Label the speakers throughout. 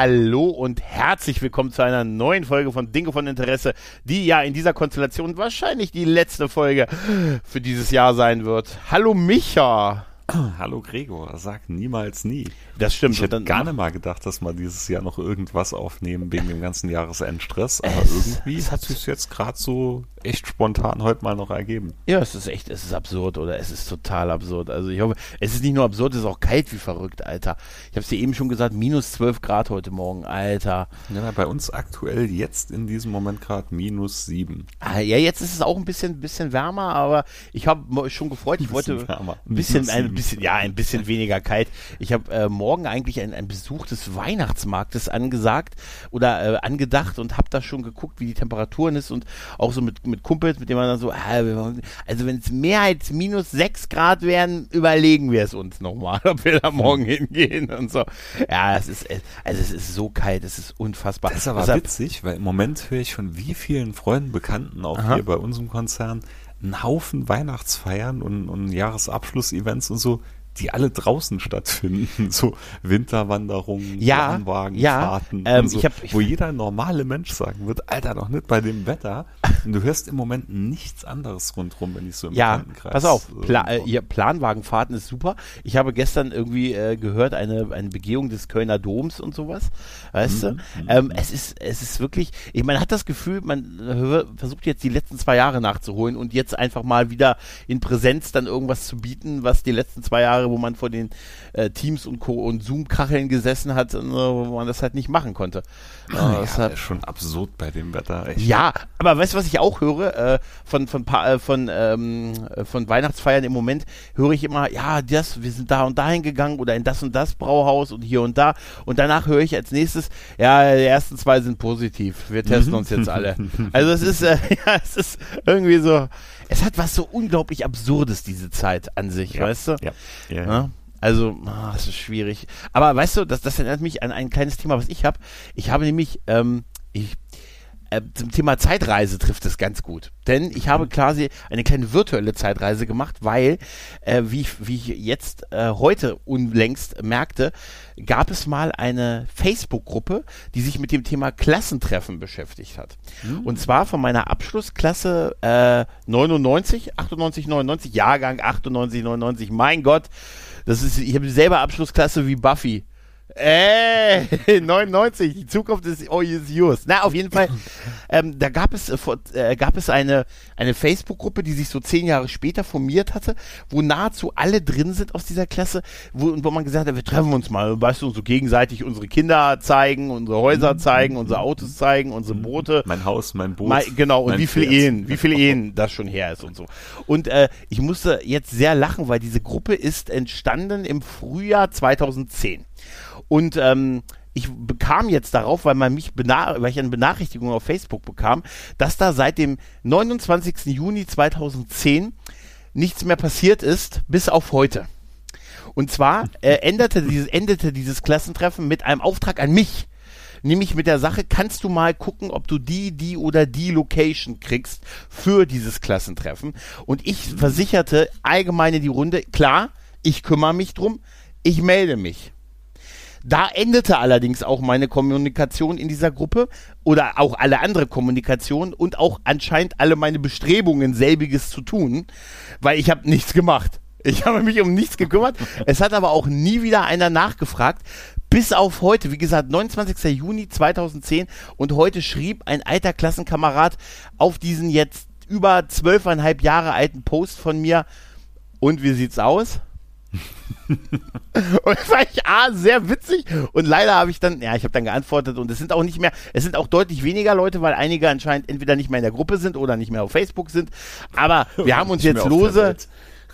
Speaker 1: Hallo und herzlich willkommen zu einer neuen Folge von Dinge von Interesse, die ja in dieser Konstellation wahrscheinlich die letzte Folge für dieses Jahr sein wird. Hallo Micha.
Speaker 2: Hallo Gregor, sag niemals nie.
Speaker 1: Das stimmt.
Speaker 2: Ich hätte gar nicht mal gedacht, dass wir dieses Jahr noch irgendwas aufnehmen wegen dem ganzen Jahresendstress, aber
Speaker 1: Es-
Speaker 2: irgendwie
Speaker 1: es
Speaker 2: hat sich jetzt gerade so echt spontan heute mal noch ergeben.
Speaker 1: Ja, es ist echt, es ist absurd, oder? Es ist total absurd. Also ich hoffe, es ist nicht nur absurd, es ist auch kalt wie verrückt, Alter. Ich habe es dir eben schon gesagt, minus 12 Grad heute Morgen, Alter.
Speaker 2: Ja, bei uns aktuell jetzt in diesem Moment gerade minus sieben.
Speaker 1: Ah, Ja, jetzt ist es auch ein bisschen, bisschen wärmer, aber ich habe schon gefreut. Ich wollte
Speaker 2: wärmer.
Speaker 1: ein bisschen, ein bisschen, ja, ein bisschen weniger kalt. Ich habe äh, morgen eigentlich einen, einen Besuch des Weihnachtsmarktes angesagt oder äh, angedacht und habe da schon geguckt, wie die Temperaturen ist und auch so mit, mit Kumpels, mit denen man dann so, wollen- also wenn es mehr als minus sechs Grad wären, überlegen wir es uns nochmal, ob wir da morgen hingehen und so. Ja, es ist, äh, also es ist so kalt, es ist unfassbar.
Speaker 2: Das ist aber
Speaker 1: Deshalb-
Speaker 2: witzig, weil im Moment höre ich von wie vielen Freunden, Bekannten, auch
Speaker 1: Aha.
Speaker 2: hier bei unserem Konzern, einen Haufen Weihnachtsfeiern und, und Jahresabschluss-Events und so, die alle draußen stattfinden. So Winterwanderungen,
Speaker 1: Ja,
Speaker 2: Planwagenfahrten,
Speaker 1: ja, ähm,
Speaker 2: so, wo jeder normale Mensch sagen wird, Alter, noch nicht bei dem Wetter. Und du hörst im Moment nichts anderes rundherum, wenn ich so im
Speaker 1: Ja,
Speaker 2: Bekanntenkreis,
Speaker 1: pass auf, Pla äh, Planwagenfahrten ist super. Ich habe gestern irgendwie äh, gehört, eine, eine Begehung des Kölner Doms und sowas. Weißt
Speaker 2: Mhm,
Speaker 1: du? Ähm, es ist, es ist wirklich, ich, man hat das Gefühl, man hör, versucht jetzt die letzten zwei Jahre nachzuholen und jetzt einfach mal wieder in Präsenz dann irgendwas zu bieten, was die letzten zwei Jahre, wo man vor den äh, Teams und Co. und Zoom-Kacheln gesessen hat, äh, wo man das halt nicht machen konnte. Äh,
Speaker 2: Ja, das ist schon absurd bei dem Wetter. Echt.
Speaker 1: ja, aber weißt du, was ich auch höre? Äh, von, von, pa- äh, von, ähm, äh, von Weihnachtsfeiern im Moment höre ich immer, ja, das, wir sind da und dahin gegangen oder in das und das Brauhaus und hier und da. Und danach höre ich als nächstes, ja, die ersten zwei sind positiv. Wir testen uns jetzt alle. Also es ist, äh, ja, es ist irgendwie so, es hat was so unglaublich Absurdes, diese Zeit an sich,
Speaker 2: Ja,
Speaker 1: weißt du?
Speaker 2: Ja. ja.
Speaker 1: Ja? Also, ah, das ist schwierig. Aber weißt du, das, das erinnert mich an ein kleines Thema, was ich habe. Ich habe nämlich, ähm, ich, äh, zum Thema Zeitreise trifft es ganz gut. Denn ich habe quasi eine kleine virtuelle Zeitreise gemacht, weil, äh, wie, ich, wie ich jetzt äh, heute unlängst merkte, gab es mal eine Facebook-Gruppe, die sich mit dem Thema Klassentreffen beschäftigt hat. Und zwar von meiner Abschlussklasse äh, 99, 98, 99, Jahrgang 98, 99, mein Gott, das ist, ich habe dieselbe Abschlussklasse wie Buffy. Äh, 99, die Zukunft ist oh, is yours. Na, auf jeden Fall, ähm, da gab es, äh, gab es eine, eine Facebook-Gruppe, die sich so zehn Jahre später formiert hatte, wo nahezu alle drin sind aus dieser Klasse, wo, wo man gesagt hat, wir treffen uns mal, weißt du, so gegenseitig unsere Kinder zeigen, unsere Häuser zeigen, unsere Autos zeigen, unsere Boote.
Speaker 2: Mein Haus, mein Boot.
Speaker 1: Mal, genau, und
Speaker 2: mein
Speaker 1: wie viele. Ehen, wie viele Ehen das schon her ist und so. Und äh, ich musste jetzt sehr lachen, weil diese Gruppe ist entstanden im Frühjahr 2010. Und ähm, ich bekam jetzt darauf, weil man mich weil ich eine Benachrichtigung auf Facebook bekam, dass da seit dem 29. Juni 2010 nichts mehr passiert ist, bis auf heute. Und zwar äh, änderte dieses, endete dieses Klassentreffen mit einem Auftrag an mich. Nämlich mit der Sache, kannst du mal gucken, ob du die, die oder die Location kriegst für dieses Klassentreffen. Und ich versicherte allgemein in die Runde, klar, ich kümmere mich drum, ich melde mich. Da endete allerdings auch meine Kommunikation in dieser Gruppe oder auch alle andere Kommunikation und auch anscheinend alle meine Bestrebungen, selbiges zu tun, weil ich habe nichts gemacht. Ich habe mich um nichts gekümmert. Es hat aber auch nie wieder einer nachgefragt. Bis auf heute, wie gesagt, 29. Juni 2010 und heute schrieb ein alter Klassenkamerad auf diesen jetzt über zwölfeinhalb Jahre alten Post von mir, und wie sieht's aus? Und das fand ich A, sehr witzig und leider habe ich dann, ja, ich habe dann geantwortet und es sind auch nicht mehr, es sind auch deutlich weniger Leute, weil einige anscheinend entweder nicht mehr in der Gruppe sind oder nicht mehr auf Facebook sind, aber wir haben uns jetzt lose,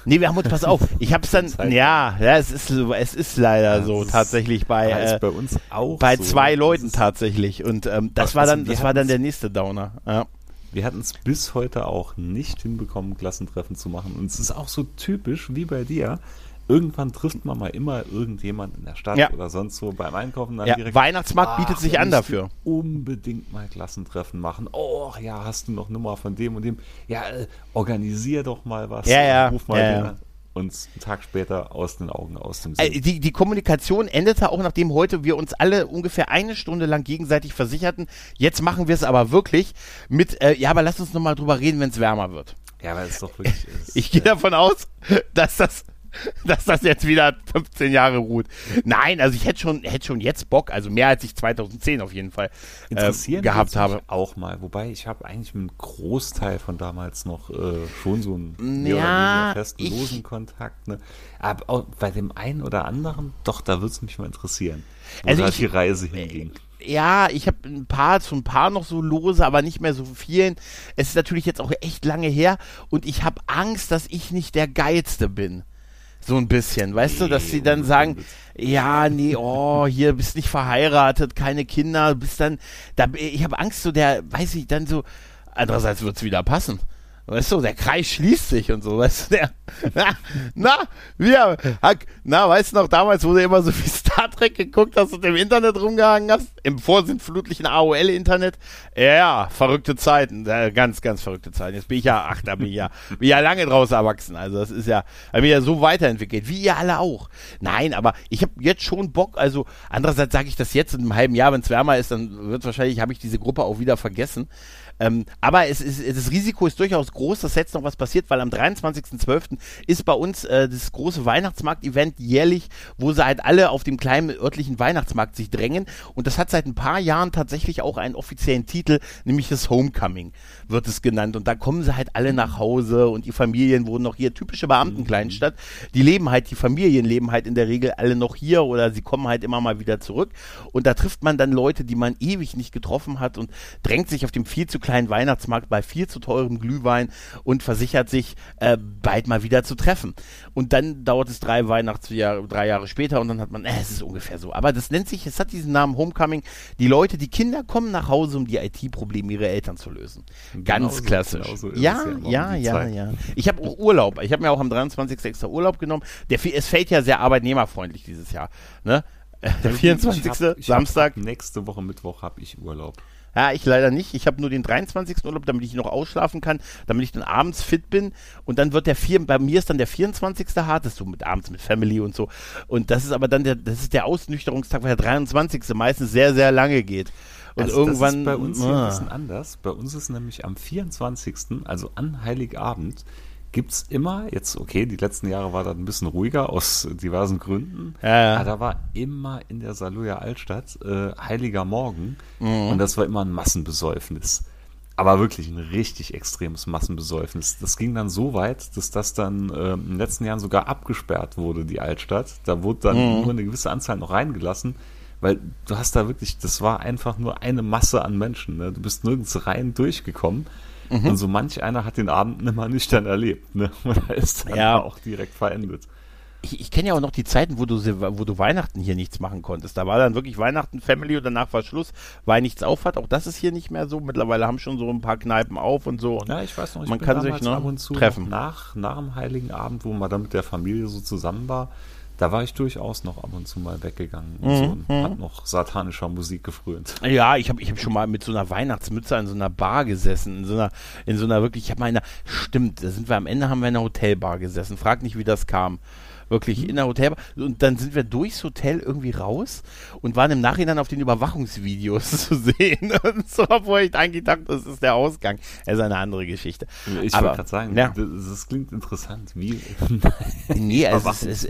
Speaker 1: nee, wir haben uns, pass auf, ich habe es dann, ja, ja, es ist, so- es ist leider so
Speaker 2: Das ist-
Speaker 1: tatsächlich bei, äh,
Speaker 2: bei uns auch
Speaker 1: bei
Speaker 2: so.
Speaker 1: zwei Leuten tatsächlich und ähm, das
Speaker 2: Ach,
Speaker 1: war
Speaker 2: also
Speaker 1: dann, das war dann der nächste Downer, ja.
Speaker 2: Wir hatten es bis heute auch nicht hinbekommen, Klassentreffen zu machen. Und es ist auch so typisch wie bei dir. Irgendwann trifft man mal immer irgendjemand in der Stadt
Speaker 1: Ja.
Speaker 2: oder sonst so beim Einkaufen. Dann
Speaker 1: Ja,
Speaker 2: direkt,
Speaker 1: Weihnachtsmarkt bietet sich an dafür.
Speaker 2: Unbedingt mal Klassentreffen machen. Oh, ja, hast du noch Nummer von dem und dem? Ja, äh, organisier doch mal was.
Speaker 1: Ja, ja,
Speaker 2: Ruf mal
Speaker 1: ja,
Speaker 2: den. Und einen Tag später aus den Augen, aus dem Sinn.
Speaker 1: Äh, Die, die Kommunikation endete auch, nachdem heute wir uns alle ungefähr eine Stunde lang gegenseitig versicherten. Jetzt machen wir es aber wirklich mit, äh, ja, aber lass uns nochmal drüber reden, wenn es wärmer wird.
Speaker 2: ja, weil es doch wirklich ist.
Speaker 1: Ich gehe davon aus, dass das, dass das jetzt wieder 15 Jahre ruht. Nein, also ich hätte schon, hätte schon jetzt Bock, also mehr als ich 2010 auf jeden Fall äh, gehabt habe.
Speaker 2: Auch mal. Wobei ich habe eigentlich mit einem Großteil von damals noch äh, schon so einen mehr
Speaker 1: Ja,
Speaker 2: oder weniger festen,
Speaker 1: ich-
Speaker 2: losen Kontakt. Ne? Aber bei dem einen oder anderen, doch, da würde es mich mal interessieren, wo
Speaker 1: Also
Speaker 2: da
Speaker 1: ich-
Speaker 2: die Reise hinging.
Speaker 1: Ja, ich habe ein paar, so ein paar noch so lose, aber nicht mehr so vielen. Es ist natürlich jetzt auch echt lange her und ich habe Angst, dass ich nicht der Geilste bin. So ein bisschen, weißt du, dass sie dann sagen, ja, nee, oh, hier bist nicht verheiratet, keine Kinder, bist dann, da, ich habe Angst, so der, weiß ich, dann so, andererseits wird's wieder passen. Weißt du, der Kreis schließt sich und so, weißt du, der, na, na, wir, na, weißt du noch, damals, wo du immer so viel Star Trek geguckt hast und im Internet rumgehangen hast, im vorsintflutlichen AOL-Internet, ja, verrückte Zeiten, ganz, ganz verrückte Zeiten. Jetzt bin ich ja, ach, da bin ich ja, bin ich ja lange draus erwachsen, also das ist ja, hab mich ja so weiterentwickelt, wie ihr alle auch. Nein, aber ich habe jetzt schon Bock, also andererseits sage ich das jetzt in einem halben Jahr, wenn es wärmer ist, dann wird wahrscheinlich, habe ich diese Gruppe auch wieder vergessen. Ähm, aber es ist, das Risiko ist durchaus groß, dass jetzt noch was passiert, weil am 23.12. ist bei uns äh, das große Weihnachtsmarkt-Event jährlich, wo sie halt alle auf dem kleinen örtlichen Weihnachtsmarkt sich drängen. Und das hat seit ein paar Jahren tatsächlich auch einen offiziellen Titel, nämlich das Homecoming wird es genannt. Und da kommen sie halt alle nach Hause und die Familien wohnen noch hier. Typische Beamtenkleinstadt. Die leben halt, die Familien leben halt in der Regel alle noch hier oder sie kommen halt immer mal wieder zurück. Und da trifft man dann Leute, die man ewig nicht getroffen hat und drängt sich auf dem viel zu kleinen Weihnachtsmarkt bei viel zu teurem Glühwein und versichert sich, äh, bald mal wieder zu treffen. Und dann dauert es drei Weihnachtsjahre, drei Jahre später und dann hat man, äh, es ist ungefähr so. Aber das nennt sich, es hat diesen Namen Homecoming. Die Leute, die Kinder kommen nach Hause, um die IT-Probleme ihrer Eltern zu lösen. Ganz
Speaker 2: Genauso-
Speaker 1: klassisch.
Speaker 2: ist
Speaker 1: ja,
Speaker 2: es ja
Speaker 1: ja, ja,
Speaker 2: Zeit.
Speaker 1: ja. Ich habe auch Urlaub. Ich habe mir auch am 23. extra Urlaub genommen. Der, es fällt ja sehr arbeitnehmerfreundlich dieses Jahr. Ne? Der 24.
Speaker 2: Ich hab- ich
Speaker 1: Samstag.
Speaker 2: Nächste Woche Mittwoch habe ich Urlaub.
Speaker 1: Ja, ich leider nicht. Ich habe nur den 23. Urlaub, damit ich noch ausschlafen kann, damit ich dann abends fit bin. Und dann wird der vier, bei mir ist dann der 24. hart, das ist so mit abends mit Family und so. Und das ist aber dann der, das ist der Ausnüchterungstag, weil der 23. meistens sehr, sehr lange geht. Und
Speaker 2: Also
Speaker 1: irgendwann.
Speaker 2: Das ist bei uns hier
Speaker 1: ah.
Speaker 2: ein bisschen anders. Bei uns ist nämlich am 24., also an Heiligabend, gibt es immer, jetzt okay, die letzten Jahre war das ein bisschen ruhiger aus diversen Gründen,
Speaker 1: Ja, ja.
Speaker 2: aber da war immer in der Saluja Altstadt äh, Heiliger Morgen
Speaker 1: Mhm.
Speaker 2: und das war immer ein Massenbesäufnis. Aber wirklich ein richtig extremes Massenbesäufnis. Das ging dann so weit, dass das dann ähm, in den letzten Jahren sogar abgesperrt wurde, die Altstadt. Da wurde dann
Speaker 1: Mhm.
Speaker 2: nur eine gewisse Anzahl noch reingelassen, weil du hast da wirklich, das war einfach nur eine Masse an Menschen. Ne? Du bist nirgends rein durchgekommen.
Speaker 1: Mhm.
Speaker 2: Und so manch einer hat den Abend nimmer nüchtern erlebt. Ne? Und da ist dann
Speaker 1: Ja.
Speaker 2: auch direkt verendet.
Speaker 1: ich, ich kenne ja auch noch die Zeiten, wo du, wo du Weihnachten hier nichts machen konntest. Da war dann wirklich Weihnachten, Family und danach war Schluss, weil nichts auf hat. Auch das ist hier nicht mehr so. Mittlerweile haben schon so ein paar Kneipen auf und so. Und
Speaker 2: Ja, ich weiß noch, ich
Speaker 1: Man
Speaker 2: bin
Speaker 1: kann sich, ne,
Speaker 2: ab und zu
Speaker 1: treffen.
Speaker 2: noch nach, nach dem Heiligen Abend, wo man dann mit der Familie so zusammen war, da war ich durchaus noch ab und zu mal weggegangen und, so und
Speaker 1: Mhm.
Speaker 2: hat noch satanischer Musik gefrönt.
Speaker 1: Ja, ich habe ich hab schon mal mit so einer Weihnachtsmütze in so einer Bar gesessen, in so einer, in so einer wirklich, ich habe mal in einer, stimmt, da sind wir am Ende haben wir in einer Hotelbar gesessen. Frag nicht, wie das kam. Wirklich in der Hotelbar. Und dann sind wir durchs Hotel irgendwie raus und waren im Nachhinein auf den Überwachungsvideos zu sehen. Und so, obwohl ich eigentlich dachte, das ist der Ausgang. Das ist eine andere Geschichte.
Speaker 2: Ich wollte gerade sagen,
Speaker 1: ja.
Speaker 2: das, das klingt interessant. Wie
Speaker 1: Nee, also es, es,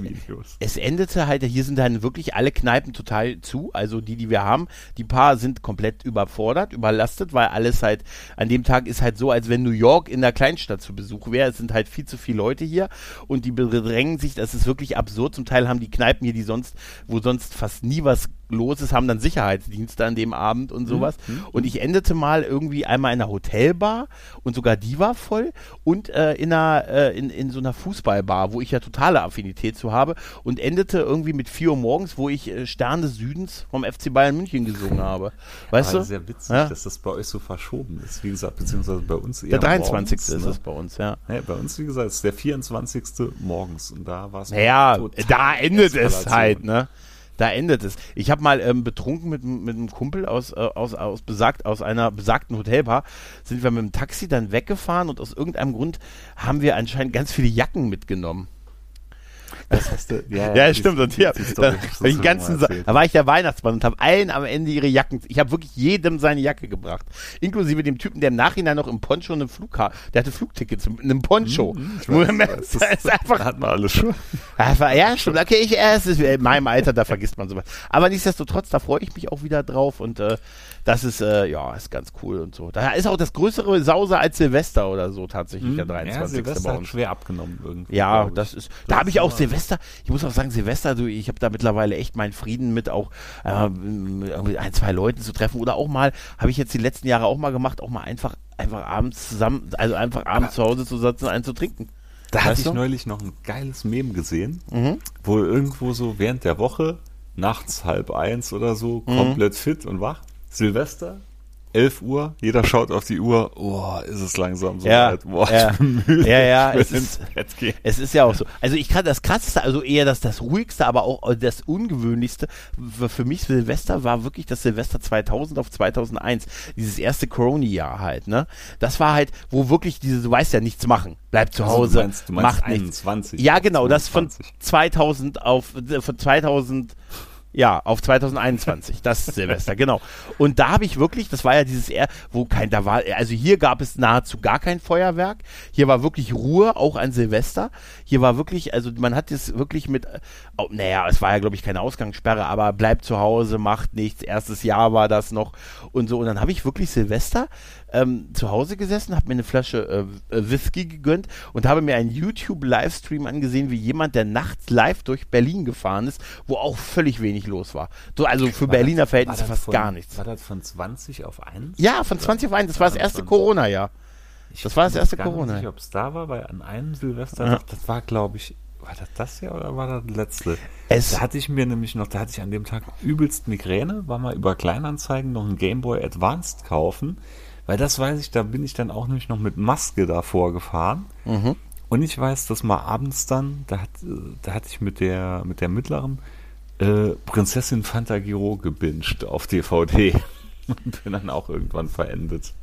Speaker 1: es endete halt, hier sind dann wirklich alle Kneipen total zu, also die, die wir haben, die paar sind komplett überfordert, überlastet, weil alles halt, an dem Tag ist halt so, als wenn New York in der Kleinstadt zu Besuch wäre, es sind halt viel zu viele Leute hier und die bedrängen sich, das ist wirklich absurd, zum Teil haben die Kneipen hier, die sonst, wo sonst fast nie was los ist, haben dann Sicherheitsdienste an dem Abend und sowas. Mhm. Und ich endete mal irgendwie einmal in einer Hotelbar und sogar die war voll und äh, in, einer, äh, in, in so einer Fußballbar, wo ich ja totale Affinität zu habe und endete irgendwie mit 4 Uhr morgens, wo ich äh, Stern des Südens vom FC Bayern München gesungen habe. Weißt
Speaker 2: Aber
Speaker 1: du?
Speaker 2: sehr witzig, ja? dass das bei euch so verschoben ist, wie gesagt, beziehungsweise bei uns eher
Speaker 1: Der 23.
Speaker 2: Morgens,
Speaker 1: ist
Speaker 2: ne?
Speaker 1: es bei uns, ja.
Speaker 2: ja. Bei uns, wie gesagt, ist der 24. morgens und da war es
Speaker 1: Naja, da endet es halt, ne? Da endet es. Ich habe mal ähm, betrunken mit, mit einem Kumpel aus, äh, aus, aus, besagt, aus einer besagten Hotelbar, sind wir mit dem Taxi dann weggefahren und aus irgendeinem Grund haben wir anscheinend ganz viele Jacken mitgenommen.
Speaker 2: Das hast du, ja,
Speaker 1: ja, stimmt. Und hier, dann, den ganzen, da war ich der Weihnachtsmann und habe allen am Ende ihre Jacken. Ich habe wirklich jedem seine Jacke gebracht, inklusive dem Typen, der im Nachhinein noch im Poncho eine Flugkarte, der hatte Flugtickets mit einem Poncho.
Speaker 2: Mhm, weiß, das, ist einfach, hat man alles schon.
Speaker 1: Ja, stimmt. Okay, ich, äh, es ist in meinem Alter, da vergisst man sowas. Aber nichtsdestotrotz, da freue ich mich auch wieder drauf und äh, das ist, äh, ja, ist ganz cool und so. Da ist auch das größere Sause als Silvester oder so tatsächlich, der 23. Ja,
Speaker 2: Silvester bei uns. Hat schwer abgenommen irgendwie.
Speaker 1: Ja, das ist, da habe ich auch Silvester, ich muss auch sagen, Silvester, du, ich habe da mittlerweile echt meinen Frieden mit auch äh, mit ein, zwei Leuten zu treffen oder auch mal, habe ich jetzt die letzten Jahre auch mal gemacht, auch mal einfach, einfach abends zusammen, also einfach abends zu Hause zu sitzen und einen zu trinken.
Speaker 2: Da weißt hatte ich du? neulich noch ein geiles Mem gesehen, mhm. wo irgendwo so während der Woche nachts halb eins oder so mhm. komplett fit und wach Silvester, 11 Uhr, jeder schaut auf die Uhr, oh, ist es langsam so
Speaker 1: ja,
Speaker 2: weit. Boah,
Speaker 1: ja,
Speaker 2: ich bin müde.
Speaker 1: Ja, ja, es ist, es ist ja auch so. Also ich kann das krasseste, also eher das, das ruhigste, aber auch das ungewöhnlichste für mich Silvester war wirklich das Silvester 2000 auf 2001. Dieses erste Corona-Jahr halt, ne? Das war halt, wo wirklich diese, du weißt ja, nichts machen. Bleib zu Hause, also du meinst, du meinst macht 21, nichts. Ja, genau, 22. das von 2000 auf, von 2000 ja, auf 2021, das Silvester, genau. Und da habe ich wirklich, das war ja dieses eher, wo kein, da war, also hier gab es nahezu gar kein Feuerwerk. Hier war wirklich Ruhe, auch an Silvester. Hier war wirklich, also man hat es wirklich mit, oh, naja, es war ja, glaube ich, keine Ausgangssperre, aber bleibt zu Hause, macht nichts. Erstes Jahr war das noch und so. Und dann habe ich wirklich Silvester ähm, zu Hause gesessen, habe mir eine Flasche äh, äh, Whisky gegönnt und habe mir einen YouTube-Livestream angesehen, wie jemand, der nachts live durch Berlin gefahren ist, wo auch völlig wenig los war. So, also für war Berliner das, Verhältnisse fast
Speaker 2: von,
Speaker 1: gar nichts.
Speaker 2: War das von 20 auf 1?
Speaker 1: Ja, von 20 auf 1. Das war das erste Corona-Jahr. Das war das erste Corona. Ich weiß
Speaker 2: nicht, ob es da war, weil an einem Silvester, ja. das war, glaube ich, war das das hier oder war das das letzte? Es da hatte ich mir nämlich noch, da hatte ich an dem Tag übelst Migräne, war mal über Kleinanzeigen noch ein Game Boy Advanced kaufen weil das weiß ich, da bin ich dann auch nämlich noch mit Maske davor gefahren. Mhm. Und ich weiß, dass mal abends dann, da, hat, da hatte ich mit der, mit der mittleren äh, Prinzessin Fantagiro gebinged auf DVD. Und bin dann auch irgendwann verendet.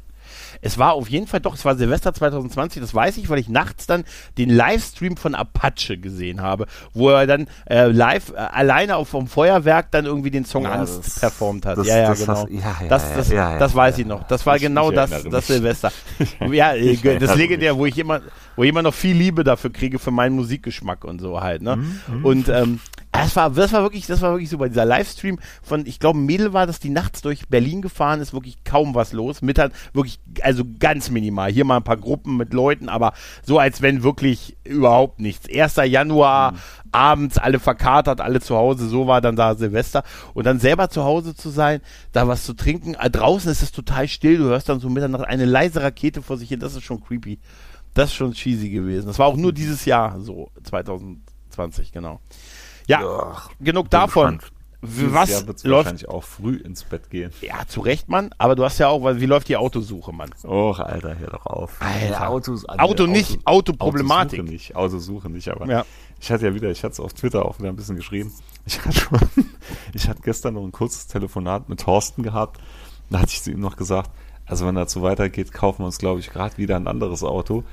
Speaker 1: Es war auf jeden Fall doch, es war Silvester 2020, das weiß ich, weil ich nachts dann den Livestream von Apache gesehen habe, wo er dann äh, live äh, alleine auf vom Feuerwerk dann irgendwie den Song ja, Angst performt hat. Das, ja, ja, das genau. Hast, ja, ja, das, das, ja, das weiß ich noch. Das war ich, genau ich das, das Silvester. ja, äh, das legendär, wo ich immer, wo ich immer noch viel Liebe dafür kriege für meinen Musikgeschmack und so halt. Ne? Mhm, mhm. und ähm, das war, das war wirklich, das war wirklich super. Dieser Livestream von, ich glaube, Mädel war das, die nachts durch Berlin gefahren ist, wirklich kaum was los. Mittag wirklich, also ganz minimal. Hier mal ein paar Gruppen mit Leuten, aber so als wenn wirklich überhaupt nichts. 1. Januar, mhm. abends alle verkatert, alle zu Hause, so war dann da Silvester. Und dann selber zu Hause zu sein, da was zu trinken. Äh, draußen ist es total still, du hörst dann so Mitternacht eine leise Rakete vor sich hin, das ist schon creepy. Das ist schon cheesy gewesen. Das war auch nur dieses Jahr so, 2020, genau. Ja, ja genug davon.
Speaker 2: Was Jahr läuft wahrscheinlich auch früh ins Bett gehen.
Speaker 1: Ja, zu Recht, Mann. Aber du hast ja auch, wie läuft die Autosuche, Mann?
Speaker 2: Och, Alter, hör doch auf.
Speaker 1: Alter. Autos, also Auto nicht, Autoproblematik.
Speaker 2: Autosuche nicht, Autosuche nicht, aber ja. ich hatte ja wieder, ich hatte es auf Twitter auch wieder ein bisschen geschrieben. Ich hatte schon, ich hatte gestern noch ein kurzes Telefonat mit Thorsten gehabt. Da hatte ich zu ihm noch gesagt, also wenn das so weitergeht, kaufen wir uns, glaube ich, gerade wieder ein anderes Auto.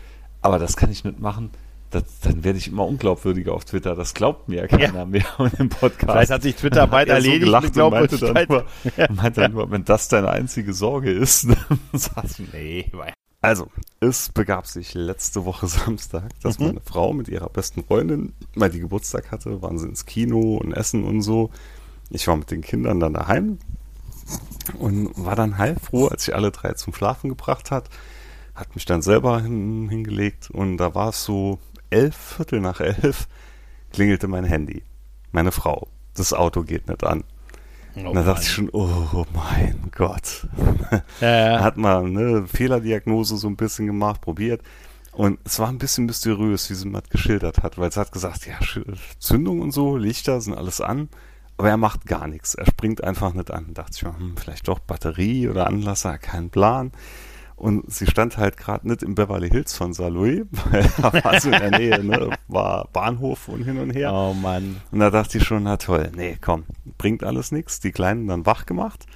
Speaker 2: Aber das kann ich nicht machen das, dann werde ich immer unglaubwürdiger auf Twitter. Das glaubt mir keiner ja. mehr und im Podcast.
Speaker 1: Vielleicht hat sich Twitter bald erledigt. So
Speaker 2: gelacht und meinte dann, nur, meinte dann nur, wenn das deine einzige Sorge ist, dann sagst du, nee. Also, es begab sich letzte Woche Samstag, dass mhm. meine Frau mit ihrer besten Freundin, weil die Geburtstag hatte, waren sie ins Kino und Essen und so. Ich war mit den Kindern dann daheim und war dann heilfroh, als ich alle drei zum Schlafen gebracht hat. Hat mich dann selber hin, hingelegt und da war es so elf, Viertel nach elf, klingelte mein Handy. Meine Frau. Das Auto geht nicht an. Oh, da dachte ich schon, oh mein Gott. Ja, ja. Hat mal eine Fehlerdiagnose so ein bisschen gemacht, probiert. Und es war ein bisschen mysteriös, wie sie mal geschildert hat, weil sie hat gesagt, ja, Zündung und so, Lichter sind alles an, aber er macht gar nichts. Er springt einfach nicht an. Da dachte ich mir, hm, vielleicht doch Batterie oder Anlasser, kein Plan. Und sie stand halt gerade nicht im Beverly Hills von Saloy, weil da war so in der Nähe, ne, war Bahnhof und hin und her.
Speaker 1: Oh Mann.
Speaker 2: Und da dachte ich schon, na toll, nee, komm, bringt alles nichts. Die Kleinen dann wach gemacht,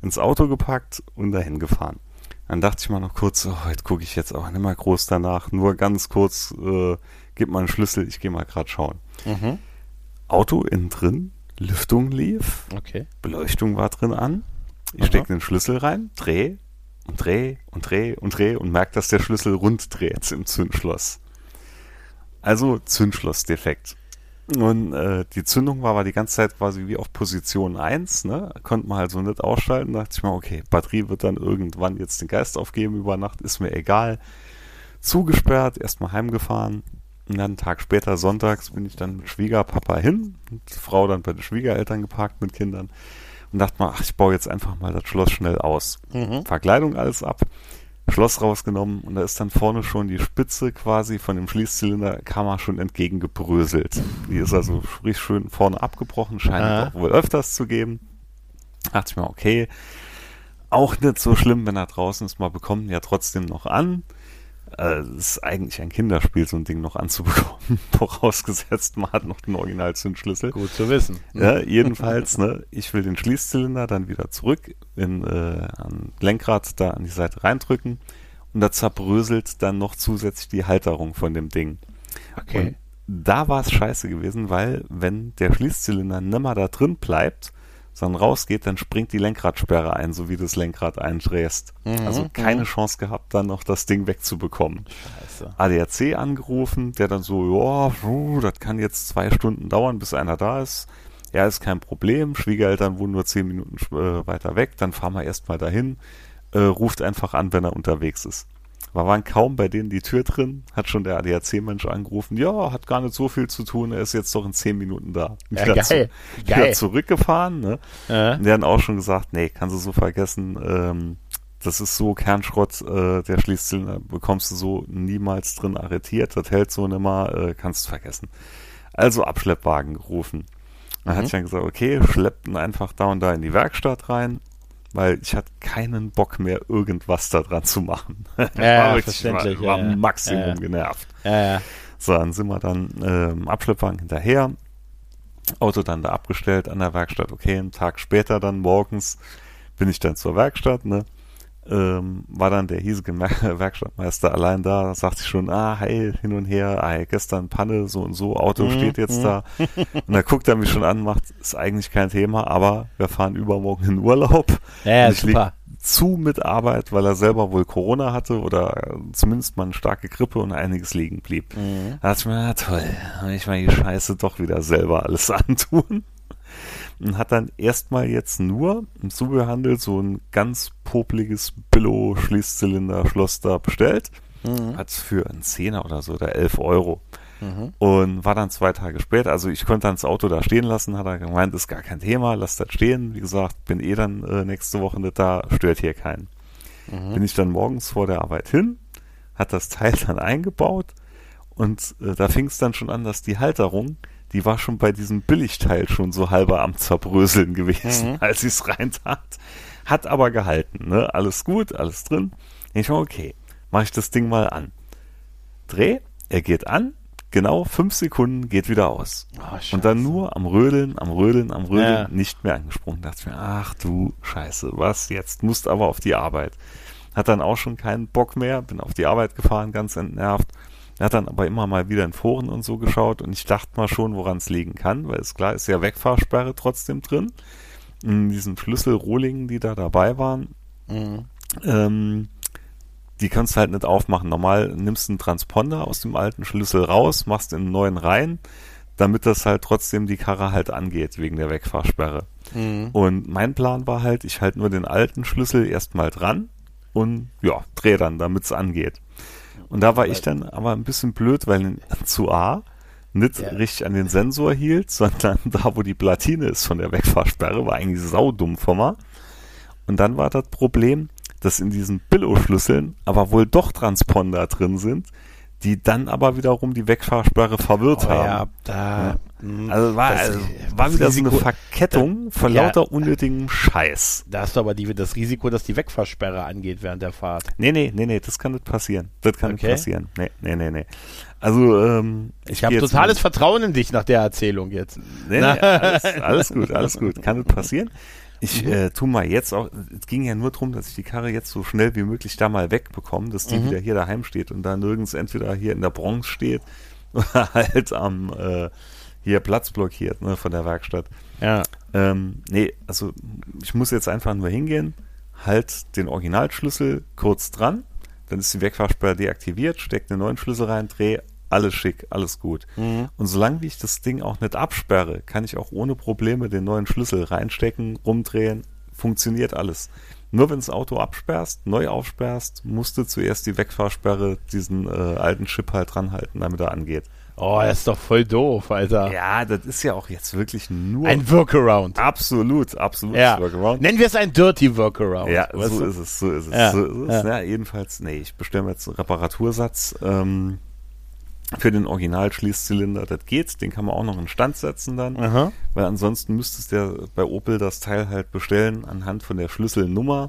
Speaker 2: ins Auto gepackt und dahin gefahren. Dann dachte ich mal noch kurz, oh, heute gucke ich jetzt auch nicht mal groß danach, nur ganz kurz, äh, gib mal einen Schlüssel, ich gehe mal gerade schauen. Mhm. Auto innen drin, Lüftung lief,
Speaker 1: okay.
Speaker 2: Beleuchtung war drin an. Ich stecke den Schlüssel rein, dreh, und dreh und dreh und dreh und merkt, dass der Schlüssel rund dreht im Zündschloss. Also Zündschlossdefekt. Und äh, die Zündung war aber die ganze Zeit quasi wie auf Position 1, ne? Konnte man halt so nicht ausschalten. Da dachte ich mir, okay, Batterie wird dann irgendwann jetzt den Geist aufgeben über Nacht, ist mir egal. Zugesperrt, erstmal heimgefahren. Und dann einen Tag später, sonntags, bin ich dann mit Schwiegerpapa hin. Und Frau dann bei den Schwiegereltern geparkt mit Kindern und dachte mal, ach, ich baue jetzt einfach mal das Schloss schnell aus. Mhm. Verkleidung alles ab, Schloss rausgenommen und da ist dann vorne schon die Spitze quasi von dem Schließzylinder, kam er schon entgegengebröselt. Die ist also richtig schön vorne abgebrochen, scheint ja. auch wohl öfters zu geben. Dachte ich mir, okay, auch nicht so schlimm, wenn er draußen ist, mal bekommen ja trotzdem noch an. Äh, ist eigentlich ein Kinderspiel, so ein Ding noch anzubekommen. Vorausgesetzt, man hat noch den Originalzündschlüssel.
Speaker 1: Gut zu wissen.
Speaker 2: Ja, jedenfalls, ne, ich will den Schließzylinder dann wieder zurück in, äh, an Lenkrad da an die Seite reindrücken und da zerbröselt dann noch zusätzlich die Halterung von dem Ding. Okay. Und da war es scheiße gewesen, weil wenn der Schließzylinder nimmer da drin bleibt, sondern rausgeht, dann springt die Lenkradsperre ein, so wie du das Lenkrad eindrehst. Mhm, also keine mhm. Chance gehabt, dann noch das Ding wegzubekommen. Scheiße. ADAC angerufen, der dann so, ja, das kann jetzt zwei Stunden dauern, bis einer da ist. Ja, ist kein Problem. Schwiegereltern wohnen nur zehn Minuten äh, weiter weg, dann fahren wir erstmal dahin. Äh, ruft einfach an, wenn er unterwegs ist. Wir waren kaum bei denen die Tür drin, hat schon der ADAC-Mensch angerufen, ja, hat gar nicht so viel zu tun, er ist jetzt doch in zehn Minuten da.
Speaker 1: Ja, wieder, geil,
Speaker 2: zu, geil. zurückgefahren, ne? Ja. Und der hat auch schon gesagt, nee, kannst du so vergessen, ähm, das ist so Kernschrott, äh, der Schließzylinder bekommst du so niemals drin arretiert, das hält so nimmer, äh, kannst du vergessen. Also Abschleppwagen gerufen. Dann mhm. hatte ich dann gesagt, okay, schleppten einfach da und da in die Werkstatt rein, weil ich hatte keinen Bock mehr, irgendwas da dran zu machen.
Speaker 1: Ja, war verständlich.
Speaker 2: War,
Speaker 1: war
Speaker 2: ja, Maximum ja. genervt.
Speaker 1: Ja.
Speaker 2: So, dann sind wir dann ähm, Abschleppwagen hinterher, Auto dann da abgestellt an der Werkstatt. Okay, einen Tag später dann morgens bin ich dann zur Werkstatt, ne? Ähm, war dann der hiesige Werkstattmeister allein da, sagte ich schon, ah, hey, hin und her, ah, gestern Panne, so und so, Auto mhm. steht jetzt mhm. da. Und da guckt er mich schon an, macht, ist eigentlich kein Thema, aber wir fahren übermorgen in Urlaub.
Speaker 1: Ja, ja super.
Speaker 2: Zu mit Arbeit, weil er selber wohl Corona hatte oder zumindest mal eine starke Grippe und einiges liegen blieb. Mhm. Da dachte ich mir, na toll, ich mal die Scheiße doch wieder selber alles antun und hat dann erstmal jetzt nur im Zubehörhandel so ein ganz popliges Billo-Schließzylinder-Schloss da bestellt. Mhm. Hat es für einen Zehner oder so, oder 11 Euro. Mhm. Und war dann zwei Tage später, also ich konnte dann das Auto da stehen lassen, hat er gemeint, ist gar kein Thema, lass das stehen. Wie gesagt, bin eh dann äh, nächste Woche nicht da, stört hier keinen. Mhm. Bin ich dann morgens vor der Arbeit hin, hat das Teil dann eingebaut und äh, da fing es dann schon an, dass die Halterung die war schon bei diesem Billigteil schon so halber am Zerbröseln gewesen, mhm. als ich es reintat. Hat aber gehalten, ne? Alles gut, alles drin. Ich war okay, mache ich das Ding mal an. Dreh, er geht an, genau fünf Sekunden geht wieder aus. Oh, und dann nur am Rödeln, am Rödeln, am Rödeln, ja. nicht mehr angesprungen. Da dachte ich mir, ach du Scheiße, was jetzt? Musst aber auf die Arbeit. Hat dann auch schon keinen Bock mehr, bin auf die Arbeit gefahren, ganz entnervt. Er hat dann aber immer mal wieder in Foren und so geschaut und ich dachte mal schon, woran es liegen kann, weil es klar ist ja Wegfahrsperre trotzdem drin. In diesen Schlüsselrohlingen, die da dabei waren, mhm. ähm, die kannst du halt nicht aufmachen. Normal nimmst du einen Transponder aus dem alten Schlüssel raus, machst in einen neuen rein, damit das halt trotzdem die Karre halt angeht wegen der Wegfahrsperre. Mhm. Und mein Plan war halt, ich halte nur den alten Schlüssel erstmal dran und ja, drehe dann, damit es angeht. Und da war ich dann aber ein bisschen blöd, weil zu A nicht ja. richtig an den Sensor hielt, sondern da, wo die Platine ist von der Wegfahrsperre, war eigentlich saudumm von mir. Und dann war das Problem, dass in diesen Billo-Schlüsseln aber wohl doch Transponder drin sind, die dann aber wiederum die Wegfahrsperre verwirrt oh, haben. Ja, da, ja. Also war, das, also war wieder Risiko, so eine Verkettung da, von lauter ja, unnötigem Scheiß.
Speaker 1: Da hast du aber die, das Risiko, dass die Wegfahrsperre angeht während der Fahrt.
Speaker 2: Nee, nee, nee, nee, das kann nicht passieren. Das kann okay. nicht passieren. Nee, nee, nee, nee. Also, ähm,
Speaker 1: ich, ich habe totales mal. Vertrauen in dich nach der Erzählung jetzt.
Speaker 2: Nee, nee, alles, alles gut, alles gut. Kann nicht passieren. Ich mhm. äh, tu mal jetzt auch, es ging ja nur darum, dass ich die Karre jetzt so schnell wie möglich da mal wegbekomme, dass die mhm. wieder hier daheim steht und da nirgends entweder hier in der Bronx steht oder halt am äh, hier Platz blockiert, ne, von der Werkstatt.
Speaker 1: Ja.
Speaker 2: Ähm, nee, also ich muss jetzt einfach nur hingehen, halt den Originalschlüssel kurz dran, dann ist die Wegfahrsperre deaktiviert, steck einen neuen Schlüssel rein, dreh, alles schick, alles gut. Mhm. Und solange wie ich das Ding auch nicht absperre, kann ich auch ohne Probleme den neuen Schlüssel reinstecken, rumdrehen, funktioniert alles. Nur wenn das Auto absperrst, neu aufsperrst, musst du zuerst die Wegfahrsperre diesen äh, alten Chip halt dranhalten, damit er angeht.
Speaker 1: Oh, das ist doch voll doof, Alter.
Speaker 2: Ja, das ist ja auch jetzt wirklich nur.
Speaker 1: Ein Workaround.
Speaker 2: Absolut, absolut.
Speaker 1: Ja. Workaround. Nennen wir es ein Dirty Workaround.
Speaker 2: Ja, so ist es, so ist es. Ja. So ist es. Ja. ja jedenfalls, nee, ich bestelle mir jetzt einen Reparatursatz. Ähm, für den Original-Schließzylinder, das geht, den kann man auch noch in Stand setzen dann, Aha. weil ansonsten müsstest du ja bei Opel das Teil halt bestellen anhand von der Schlüsselnummer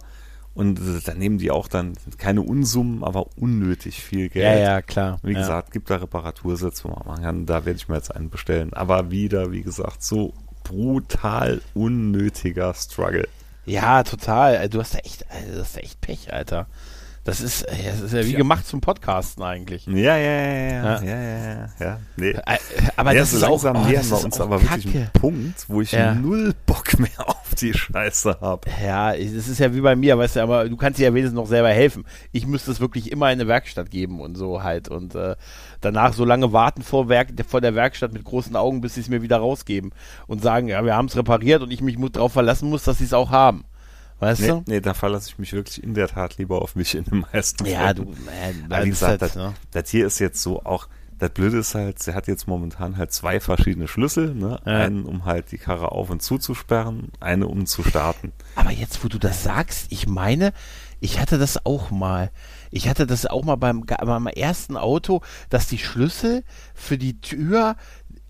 Speaker 2: und da nehmen die auch dann keine Unsummen, aber unnötig viel Geld.
Speaker 1: Ja, ja, klar.
Speaker 2: Wie
Speaker 1: ja.
Speaker 2: gesagt, gibt da Reparatursitze, wo man machen kann, da werde ich mir jetzt einen bestellen. Aber wieder, wie gesagt, so brutal unnötiger Struggle.
Speaker 1: Ja, total. Du hast echt, du hast echt Pech, Alter. Das ist, das ist ja wie gemacht zum Podcasten eigentlich.
Speaker 2: Ja, ja, ja, ja, ja, ja, ja. Nee. Äh,
Speaker 1: aber
Speaker 2: ja,
Speaker 1: das
Speaker 2: ist langsam auch, oh, nähern wir uns aber Kacke. wirklich einen Punkt, wo ich ja. null Bock mehr auf die Scheiße habe.
Speaker 1: Ja, es ist ja wie bei mir, weißt du, aber du kannst dir ja wenigstens noch selber helfen. Ich müsste es wirklich immer in eine Werkstatt geben und so halt und äh, danach so lange warten vor, Werk, vor der Werkstatt mit großen Augen, bis sie es mir wieder rausgeben und sagen, ja, wir haben es repariert und ich mich darauf verlassen muss, dass sie es auch haben. Weißt
Speaker 2: nee,
Speaker 1: du?
Speaker 2: Nee, da verlasse ich mich wirklich in der Tat lieber auf mich in den meisten
Speaker 1: Fällen. Ja, du, äh,
Speaker 2: wie gesagt, halt, das, ne? das, hier ist jetzt so auch, das Blöde ist halt, sie hat jetzt momentan halt zwei verschiedene Schlüssel, ne? Ja. Einen, um halt die Karre auf und zuzusperren, eine, um zu starten.
Speaker 1: Aber jetzt, wo du das sagst, ich meine, ich hatte das auch mal. Ich hatte das auch mal beim, beim ersten Auto, dass die Schlüssel für die Tür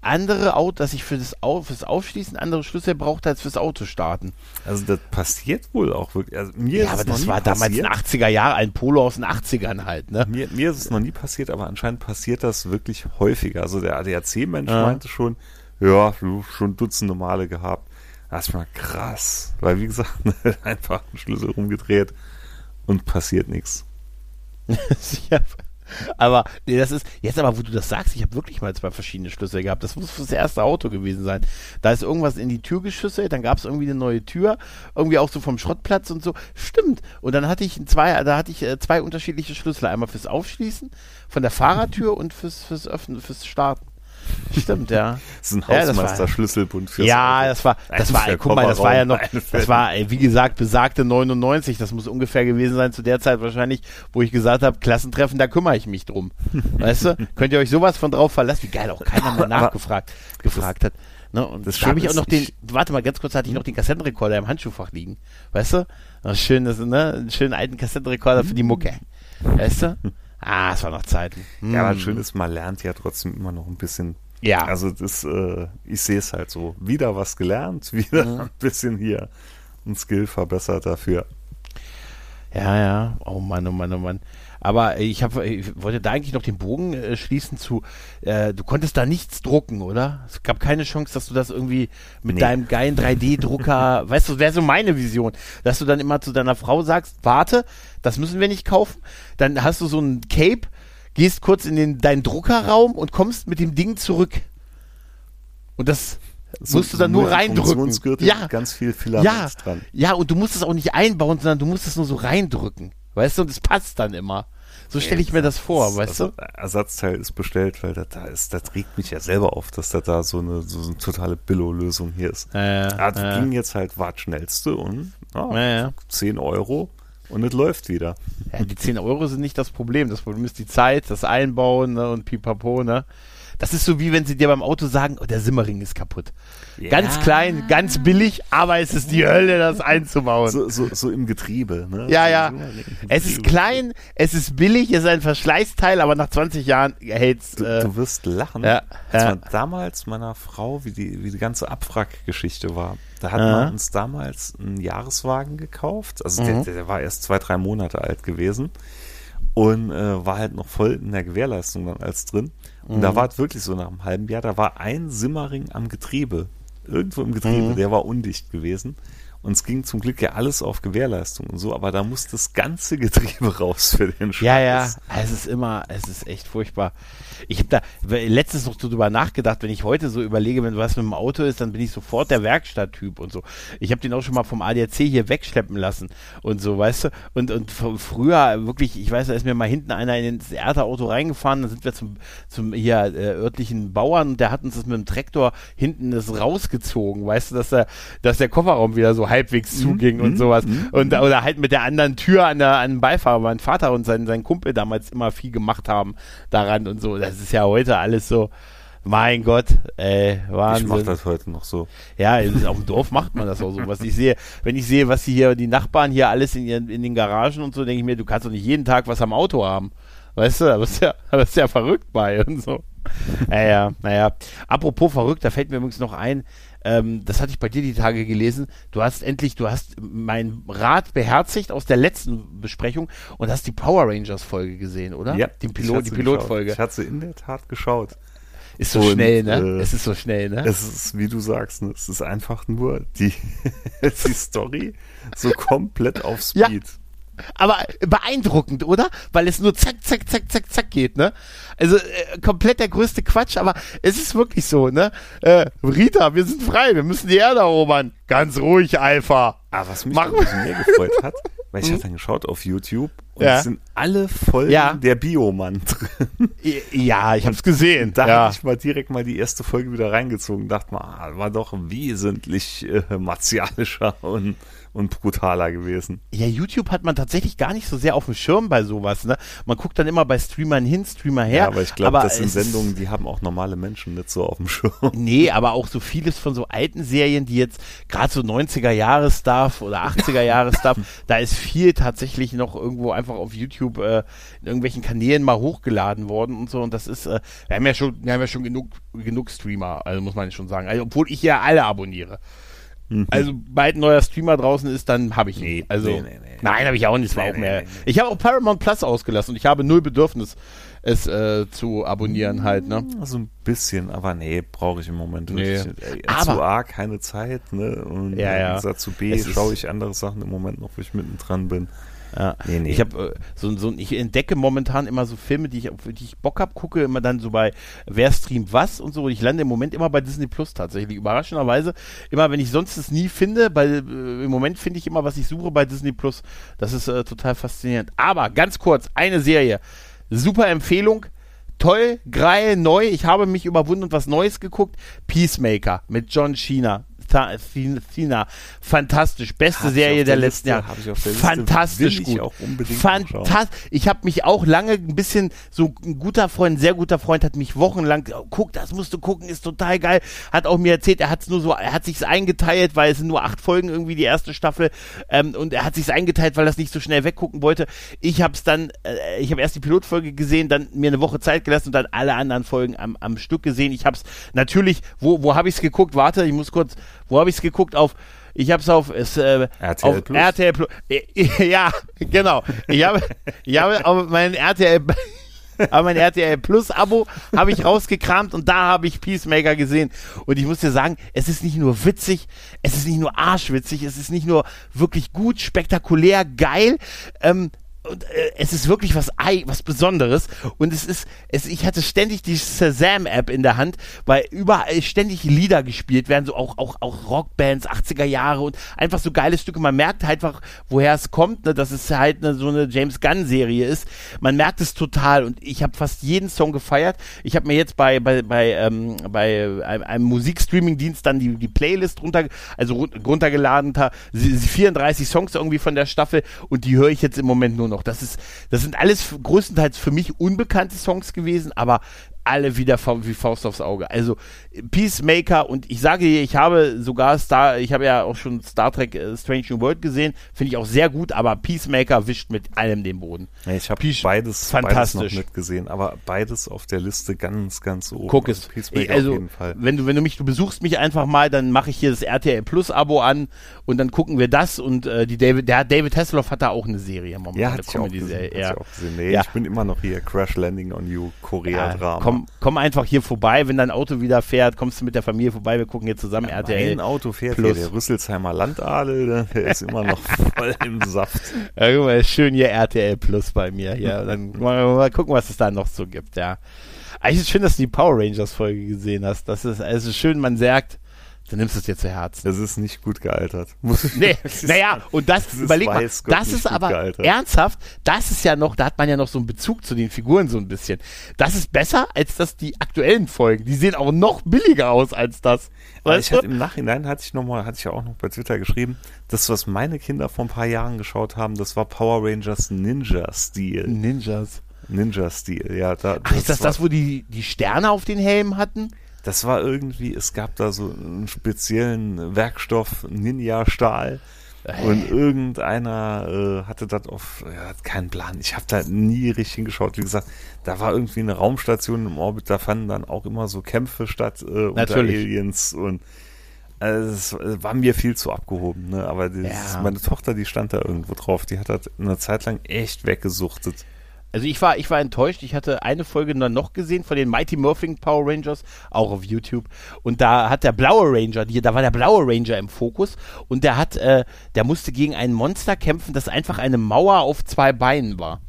Speaker 1: andere Auto, dass ich für das, fürs Aufschließen andere Schlüssel brauchte als fürs Auto starten.
Speaker 2: Also das passiert wohl auch wirklich. Also mir
Speaker 1: ja, aber das war damals in 80er Jahren, ein Polo aus den 80ern halt, ne?
Speaker 2: Mir, mir ist es noch nie passiert, aber anscheinend passiert das wirklich häufiger. Also der ADAC-Mensch ja. meinte schon, ja, schon Dutzende Male gehabt. Das ist mal krass. Weil wie gesagt, einfach einen Schlüssel rumgedreht und passiert nichts.
Speaker 1: ja, aber nee, das ist, jetzt aber, wo du das sagst, ich habe wirklich mal zwei verschiedene Schlüssel gehabt. Das muss das erste Auto gewesen sein. Da ist irgendwas in die Tür geschüsselt, dann gab es irgendwie eine neue Tür, irgendwie auch so vom Schrottplatz und so. Stimmt. Und dann hatte ich zwei, da hatte ich äh, zwei unterschiedliche Schlüssel. Einmal fürs Aufschließen von der Fahrertür und fürs, fürs Öffnen, fürs Starten. Stimmt, ja.
Speaker 2: Das ist ein Hausmeister-Schlüsselbund
Speaker 1: fürs Ja, das war, das war, guck mal, das war ja noch, das war, wie gesagt, besagte 99, das muss ungefähr gewesen sein zu der Zeit wahrscheinlich, wo ich gesagt habe, Klassentreffen, da kümmere ich mich drum. weißt du? Könnt ihr euch sowas von drauf verlassen? Wie geil, auch keiner mal nachgefragt, gefragt hat. Ne? Und das da habe ich auch noch den, warte mal, ganz kurz hatte ich noch den Kassettenrekorder im Handschuhfach liegen. Weißt du? Ein schönes, ne? Einen schönen alten Kassettenrekorder für die Mucke. Weißt du? Ah, es war noch Zeiten.
Speaker 2: Hm. Ja, aber schön ist, man lernt ja trotzdem immer noch ein bisschen. Ja. Also das, äh, ich sehe es halt so. Wieder was gelernt, wieder mhm. ein bisschen hier ein Skill verbessert dafür.
Speaker 1: Ja, ja. Oh Mann, oh Mann, oh Mann. Aber ich, hab, ich wollte da eigentlich noch den Bogen äh, schließen zu, äh, du konntest da nichts drucken, oder? Es gab keine Chance, dass du das irgendwie mit nee. deinem geilen 3D-Drucker, weißt du, wäre so meine Vision, dass du dann immer zu deiner Frau sagst, warte, das müssen wir nicht kaufen. Dann hast du so ein Cape, gehst kurz in den, deinen Druckerraum und kommst mit dem Ding zurück. Und das so, musst du dann nur reindrücken.
Speaker 2: Ja, ganz viel Filament
Speaker 1: ja, dran. Ja, und du musst es auch nicht einbauen, sondern du musst es nur so reindrücken. Weißt du, und es passt dann immer. So stelle ich mir das vor, weißt du?
Speaker 2: Ersatzteil ist bestellt, weil das da ist, das regt mich ja selber auf, dass das da so eine, so eine totale Billo-Lösung hier ist. Äh, also äh. ging jetzt halt, war schnellste und ja, äh. 10 Euro und es läuft wieder.
Speaker 1: Ja, die 10 Euro sind nicht das Problem. Das Problem ist die Zeit, das Einbauen ne, und pipapo, ne? Das ist so wie wenn sie dir beim Auto sagen, oh, der Simmering ist kaputt. Ja. Ganz klein, ganz billig, aber es ist die Hölle, das einzubauen.
Speaker 2: So, so, so im Getriebe, ne?
Speaker 1: Ja, ja. Es ist klein, es ist billig, es ist ein Verschleißteil, aber nach 20 Jahren hält's.
Speaker 2: Du, äh, du wirst lachen. Ja, Als ja. damals meiner Frau, wie die, wie die ganze Abwrackgeschichte war, da hat man uns damals einen Jahreswagen gekauft. Also mhm. der, der war erst zwei, drei Monate alt gewesen und äh, war halt noch voll in der Gewährleistung dann als drin. Und mhm. da war es wirklich so nach einem halben Jahr, da war ein Simmering am Getriebe, irgendwo im Getriebe, mhm. der war undicht gewesen. Und es ging zum Glück ja alles auf Gewährleistung und so, aber da muss das ganze Getriebe raus für den
Speaker 1: Scheiß. Ja, ja, es ist immer, es ist echt furchtbar. Ich habe da letztens noch drüber nachgedacht, wenn ich heute so überlege, wenn was mit dem Auto ist, dann bin ich sofort der Werkstatttyp und so. Ich habe den auch schon mal vom ADAC hier wegschleppen lassen und so, weißt du? Und, und früher wirklich, ich weiß, da ist mir mal hinten einer in ins Erdauto reingefahren, dann sind wir zum, zum hier äh, örtlichen Bauern und der hat uns das mit dem Traktor hinten das rausgezogen, weißt du, dass der, dass der Kofferraum wieder so halbwegs mhm. zuging mhm. und sowas. Mhm. Und oder halt mit der anderen Tür an der an Beifahrer, mein Vater und sein, sein Kumpel damals immer viel gemacht haben daran und so. Das ist ja heute alles so. Mein Gott, ey, Wahnsinn. Ich mach
Speaker 2: das heute noch so.
Speaker 1: Ja, auf dem Dorf macht man das auch so. Was ich sehe, wenn ich sehe, was die hier, die Nachbarn hier alles in, ihren, in den Garagen und so, denke ich mir, du kannst doch nicht jeden Tag was am Auto haben. Weißt du, da bist ja, da bist ja verrückt bei und so. Naja, naja. Apropos verrückt, da fällt mir übrigens noch ein, ähm, das hatte ich bei dir die Tage gelesen, du hast endlich, du hast mein Rat beherzigt aus der letzten Besprechung und hast die Power Rangers Folge gesehen, oder?
Speaker 2: Ja,
Speaker 1: die, Pilot, die Pilotfolge.
Speaker 2: Ich hatte sie in der Tat geschaut.
Speaker 1: Ist so und, schnell, ne? Äh, es ist so schnell, ne?
Speaker 2: Es ist, wie du sagst, ne? es ist einfach nur die, die Story so komplett auf Speed. Ja
Speaker 1: aber beeindruckend, oder? Weil es nur zack, zack, zack, zack, zack geht, ne? Also äh, komplett der größte Quatsch, aber es ist wirklich so, ne? Äh, Rita, wir sind frei, wir müssen die Erde erobern. Ganz ruhig, Alpha.
Speaker 2: Aber was mich ein bisschen mehr gefreut hat, weil ich habe dann geschaut auf YouTube und ja. es sind alle Folgen ja. der Biomann drin.
Speaker 1: Ja, ich habe es gesehen.
Speaker 2: Da
Speaker 1: ja.
Speaker 2: habe ich mal direkt mal die erste Folge wieder reingezogen, dachte mal, ah, war doch wesentlich äh, martialischer und und brutaler gewesen.
Speaker 1: Ja, YouTube hat man tatsächlich gar nicht so sehr auf dem Schirm bei sowas. Ne? Man guckt dann immer bei Streamern hin, Streamer her. Ja,
Speaker 2: aber ich glaube, das sind Sendungen, die haben auch normale Menschen nicht so auf dem Schirm.
Speaker 1: Nee, aber auch so vieles von so alten Serien, die jetzt gerade so 90er-Jahre-Stuff oder 80er-Jahre-Stuff, da ist viel tatsächlich noch irgendwo einfach auf YouTube äh, in irgendwelchen Kanälen mal hochgeladen worden und so. Und das ist, äh, wir haben ja schon, wir haben ja schon genug, genug Streamer, also muss man schon sagen. Also, obwohl ich ja alle abonniere. Mhm. Also, bald ein neuer Streamer draußen ist, dann habe ich ihn. Nee, also, nee, nee, nee. Nein, habe ich auch nicht. Das war auch mehr. Ich habe auch Paramount Plus ausgelassen und ich habe null Bedürfnis, es äh, zu abonnieren halt, ne?
Speaker 2: So ein bisschen, aber nee, brauche ich im Moment nee. nicht. Äh, aber, zu A, keine Zeit, ne? Und
Speaker 1: ja, ja.
Speaker 2: zu B schaue ich andere Sachen im Moment noch, wo ich mittendran bin.
Speaker 1: Ja. Nee, nee. Ich habe äh, so, so, ich entdecke momentan immer so Filme, die ich, die ich Bock habe, gucke immer dann so bei Wer streamt was und so. Und ich lande im Moment immer bei Disney Plus tatsächlich. Überraschenderweise, immer wenn ich sonst es nie finde, weil äh, im Moment finde ich immer, was ich suche bei Disney Plus. Das ist äh, total faszinierend. Aber ganz kurz, eine Serie. Super Empfehlung toll, geil, neu. Ich habe mich überwunden und was Neues geguckt. Peacemaker mit John Cena. Thina. Fantastisch. Beste hab Serie der, der letzten Jahre. Fantastisch gut.
Speaker 2: Ich.
Speaker 1: Ich habe mich auch lange ein bisschen, so ein guter Freund, ein sehr guter Freund hat mich wochenlang, oh, guck, das musst du gucken, ist total geil. Hat auch mir erzählt, er hat es nur so, er hat sich's eingeteilt, weil es sind nur acht Folgen irgendwie die erste Staffel ähm, und er hat sich's eingeteilt, weil er es nicht so schnell weggucken wollte. Ich habe es dann, äh, ich habe erst die Pilotfolge gesehen, dann mir eine Woche Zeit gelassen und dann alle anderen Folgen am, am Stück gesehen. Ich habe es natürlich, wo, wo habe ich es geguckt? Warte, ich muss kurz wo habe ich es geguckt? Auf ich habe es auf, es, äh, RTL auf Plus. RTL Plus. Ja, genau. Ich habe, ich habe auf mein RTL, aber mein RTL Plus Abo habe ich rausgekramt und da habe ich Peacemaker gesehen. Und ich muss dir sagen, es ist nicht nur witzig, es ist nicht nur arschwitzig, es ist nicht nur wirklich gut, spektakulär, geil. Ähm, und äh, es ist wirklich was was Besonderes und es ist es ich hatte ständig die Shazam App in der Hand, weil überall ständig Lieder gespielt werden, so auch auch auch Rockbands 80er Jahre und einfach so geile Stücke. Man merkt halt einfach, woher es kommt, ne, dass es halt eine, so eine James Gunn Serie ist. Man merkt es total und ich habe fast jeden Song gefeiert. Ich habe mir jetzt bei bei bei ähm, bei einem, einem Musikstreaming Dienst dann die die Playlist runter also runtergeladen, 34 Songs irgendwie von der Staffel und die höre ich jetzt im Moment nur noch. Das ist, das sind alles größtenteils für mich unbekannte Songs gewesen, aber alle wieder wie Faust aufs Auge. Also Peacemaker und ich sage dir, ich habe sogar Star, ich habe ja auch schon Star Trek äh, Strange New World gesehen, finde ich auch sehr gut, aber Peacemaker wischt mit allem den Boden.
Speaker 2: Ja, ich habe beides, beides noch mitgesehen, aber beides auf der Liste ganz, ganz oben.
Speaker 1: Guck es. Also, auf jeden Fall. Wenn du, wenn du mich, du besuchst mich einfach mal, dann mache ich hier das RTL Plus Abo an und dann gucken wir das und äh, die David, der David Hasselhoff hat da auch eine Serie
Speaker 2: momentan. Ja, hat eine Comedy-Serie. Ja. Nee, ja. ich bin immer noch hier Crash Landing on You Korea-Drama.
Speaker 1: Ja, komm, komm einfach hier vorbei, wenn dein Auto wieder fährt, kommst du mit der Familie vorbei, wir gucken hier zusammen ja, RTL.
Speaker 2: Mein Auto fährt Plus. der Rüsselsheimer Landadel, ne? der ist immer noch voll im Saft.
Speaker 1: Ja, guck mal, schön hier RTL Plus bei mir. Ja, dann mal, mal gucken, was es da noch so gibt, ja. Eigentlich ist es schön, dass du die Power Rangers Folge gesehen hast. Das ist also schön, man sagt, Du nimmst es dir zu Herzen.
Speaker 2: Es ist nicht gut gealtert.
Speaker 1: nee, naja, und das, das überleg mal, das ist aber gealtert. ernsthaft, das ist ja noch, da hat man ja noch so einen Bezug zu den Figuren so ein bisschen. Das ist besser als das die aktuellen Folgen. Die sehen auch noch billiger aus als das.
Speaker 2: Weißt ich hatte, Im Nachhinein hatte ich noch mal, hatte ich ja auch noch bei Twitter geschrieben, das, was meine Kinder vor ein paar Jahren geschaut haben, das war Power Rangers Ninja-Stil.
Speaker 1: Ninjas.
Speaker 2: Ninja-Stil, ja.
Speaker 1: Da, Ach, ist das das, wo die die Sterne auf den Helmen hatten?
Speaker 2: Das war irgendwie, es gab da so einen speziellen Werkstoff, Ninja-Stahl. Und irgendeiner äh, hatte das auf, ja, hat keinen Plan. Ich habe da nie richtig hingeschaut. Wie gesagt, da war irgendwie eine Raumstation im Orbit, da fanden dann auch immer so Kämpfe statt äh, unter Aliens und also es war mir viel zu abgehoben, ne? Aber dieses, ja. meine Tochter, die stand da irgendwo drauf, die hat das eine Zeit lang echt weggesuchtet.
Speaker 1: Also ich war, ich war enttäuscht. Ich hatte eine Folge dann noch gesehen von den Mighty Morphing Power Rangers, auch auf YouTube. Und da hat der blaue Ranger, die, da war der blaue Ranger im Fokus und der hat, äh, der musste gegen ein Monster kämpfen, das einfach eine Mauer auf zwei Beinen war.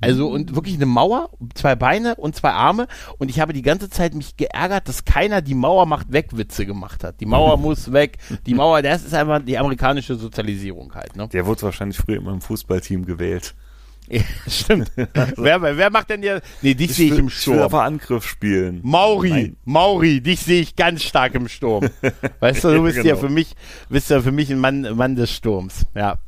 Speaker 1: Also und wirklich eine Mauer, zwei Beine und zwei Arme. Und ich habe die ganze Zeit mich geärgert, dass keiner die Mauer macht weg Witze gemacht hat. Die Mauer muss weg. Die Mauer, das ist einfach die amerikanische Sozialisierung halt. Ne?
Speaker 2: Der wurde wahrscheinlich früher immer im Fußballteam gewählt.
Speaker 1: Ja, stimmt. wer, wer macht denn hier? Nee, dich sehe ich im Sturm. Ich will
Speaker 2: aber Angriff spielen.
Speaker 1: Mauri, Nein. Mauri, dich sehe ich ganz stark im Sturm. Weißt du, du bist genau. ja für mich, bist ja für mich ein Mann, Mann des Sturms. Ja.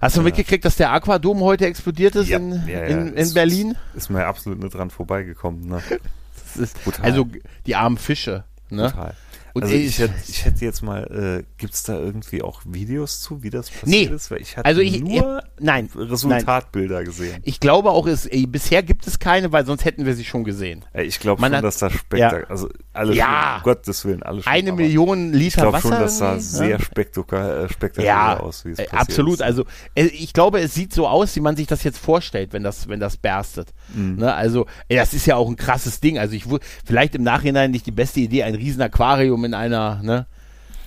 Speaker 1: Hast du ja. mitgekriegt, dass der Aquadom heute explodiert ist ja. in, in, in Berlin?
Speaker 2: Ist mir absolut nicht dran vorbeigekommen. Ne?
Speaker 1: Ist, also die armen Fische. Ne?
Speaker 2: Total. Und also ich, hätte, ich hätte jetzt mal, äh, gibt es da irgendwie auch Videos zu, wie das passiert nee. ist? Weil ich hatte
Speaker 1: also ich,
Speaker 2: nur
Speaker 1: ich, nein,
Speaker 2: Resultatbilder
Speaker 1: nein.
Speaker 2: gesehen.
Speaker 1: Ich glaube auch, es, ey, bisher gibt es keine, weil sonst hätten wir sie schon gesehen.
Speaker 2: Ich glaube schon, hat, dass da spektakulär, ja. also alle,
Speaker 1: ja.
Speaker 2: um Gottes Willen, alles
Speaker 1: Eine schon, Million Liter Wasser. Ich glaube schon,
Speaker 2: das sah sehr ja. spektakulär, äh, spektakulär
Speaker 1: ja,
Speaker 2: aus,
Speaker 1: wie es passiert Absolut, ist. also äh, ich glaube, es sieht so aus, wie man sich das jetzt vorstellt, wenn das, wenn das berstet. Mhm. Ne? Also, das ist ja auch ein krasses Ding. Also ich vielleicht im Nachhinein nicht die beste Idee, ein riesen Aquarium in einer, ne?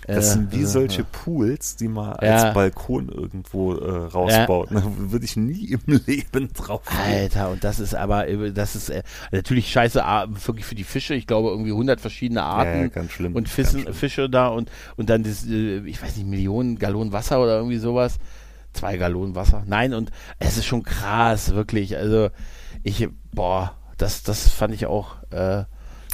Speaker 2: Das sind wie solche Pools, die man als Balkon irgendwo äh, rausbaut. Da würde ich nie im Leben drauf.
Speaker 1: Gehen. Alter, und das ist aber, das ist äh, natürlich scheiße, wirklich für die Fische. Ich glaube, irgendwie 100 verschiedene Arten. Ja,
Speaker 2: ganz schlimm.
Speaker 1: Und Fissen, schlimm. Fische da und, und dann das, äh, ich weiß nicht, Millionen Gallonen Wasser oder irgendwie sowas. Zwei Gallonen Wasser. Nein, und es ist schon krass, wirklich. Also, ich, boah, das, das fand ich auch, äh,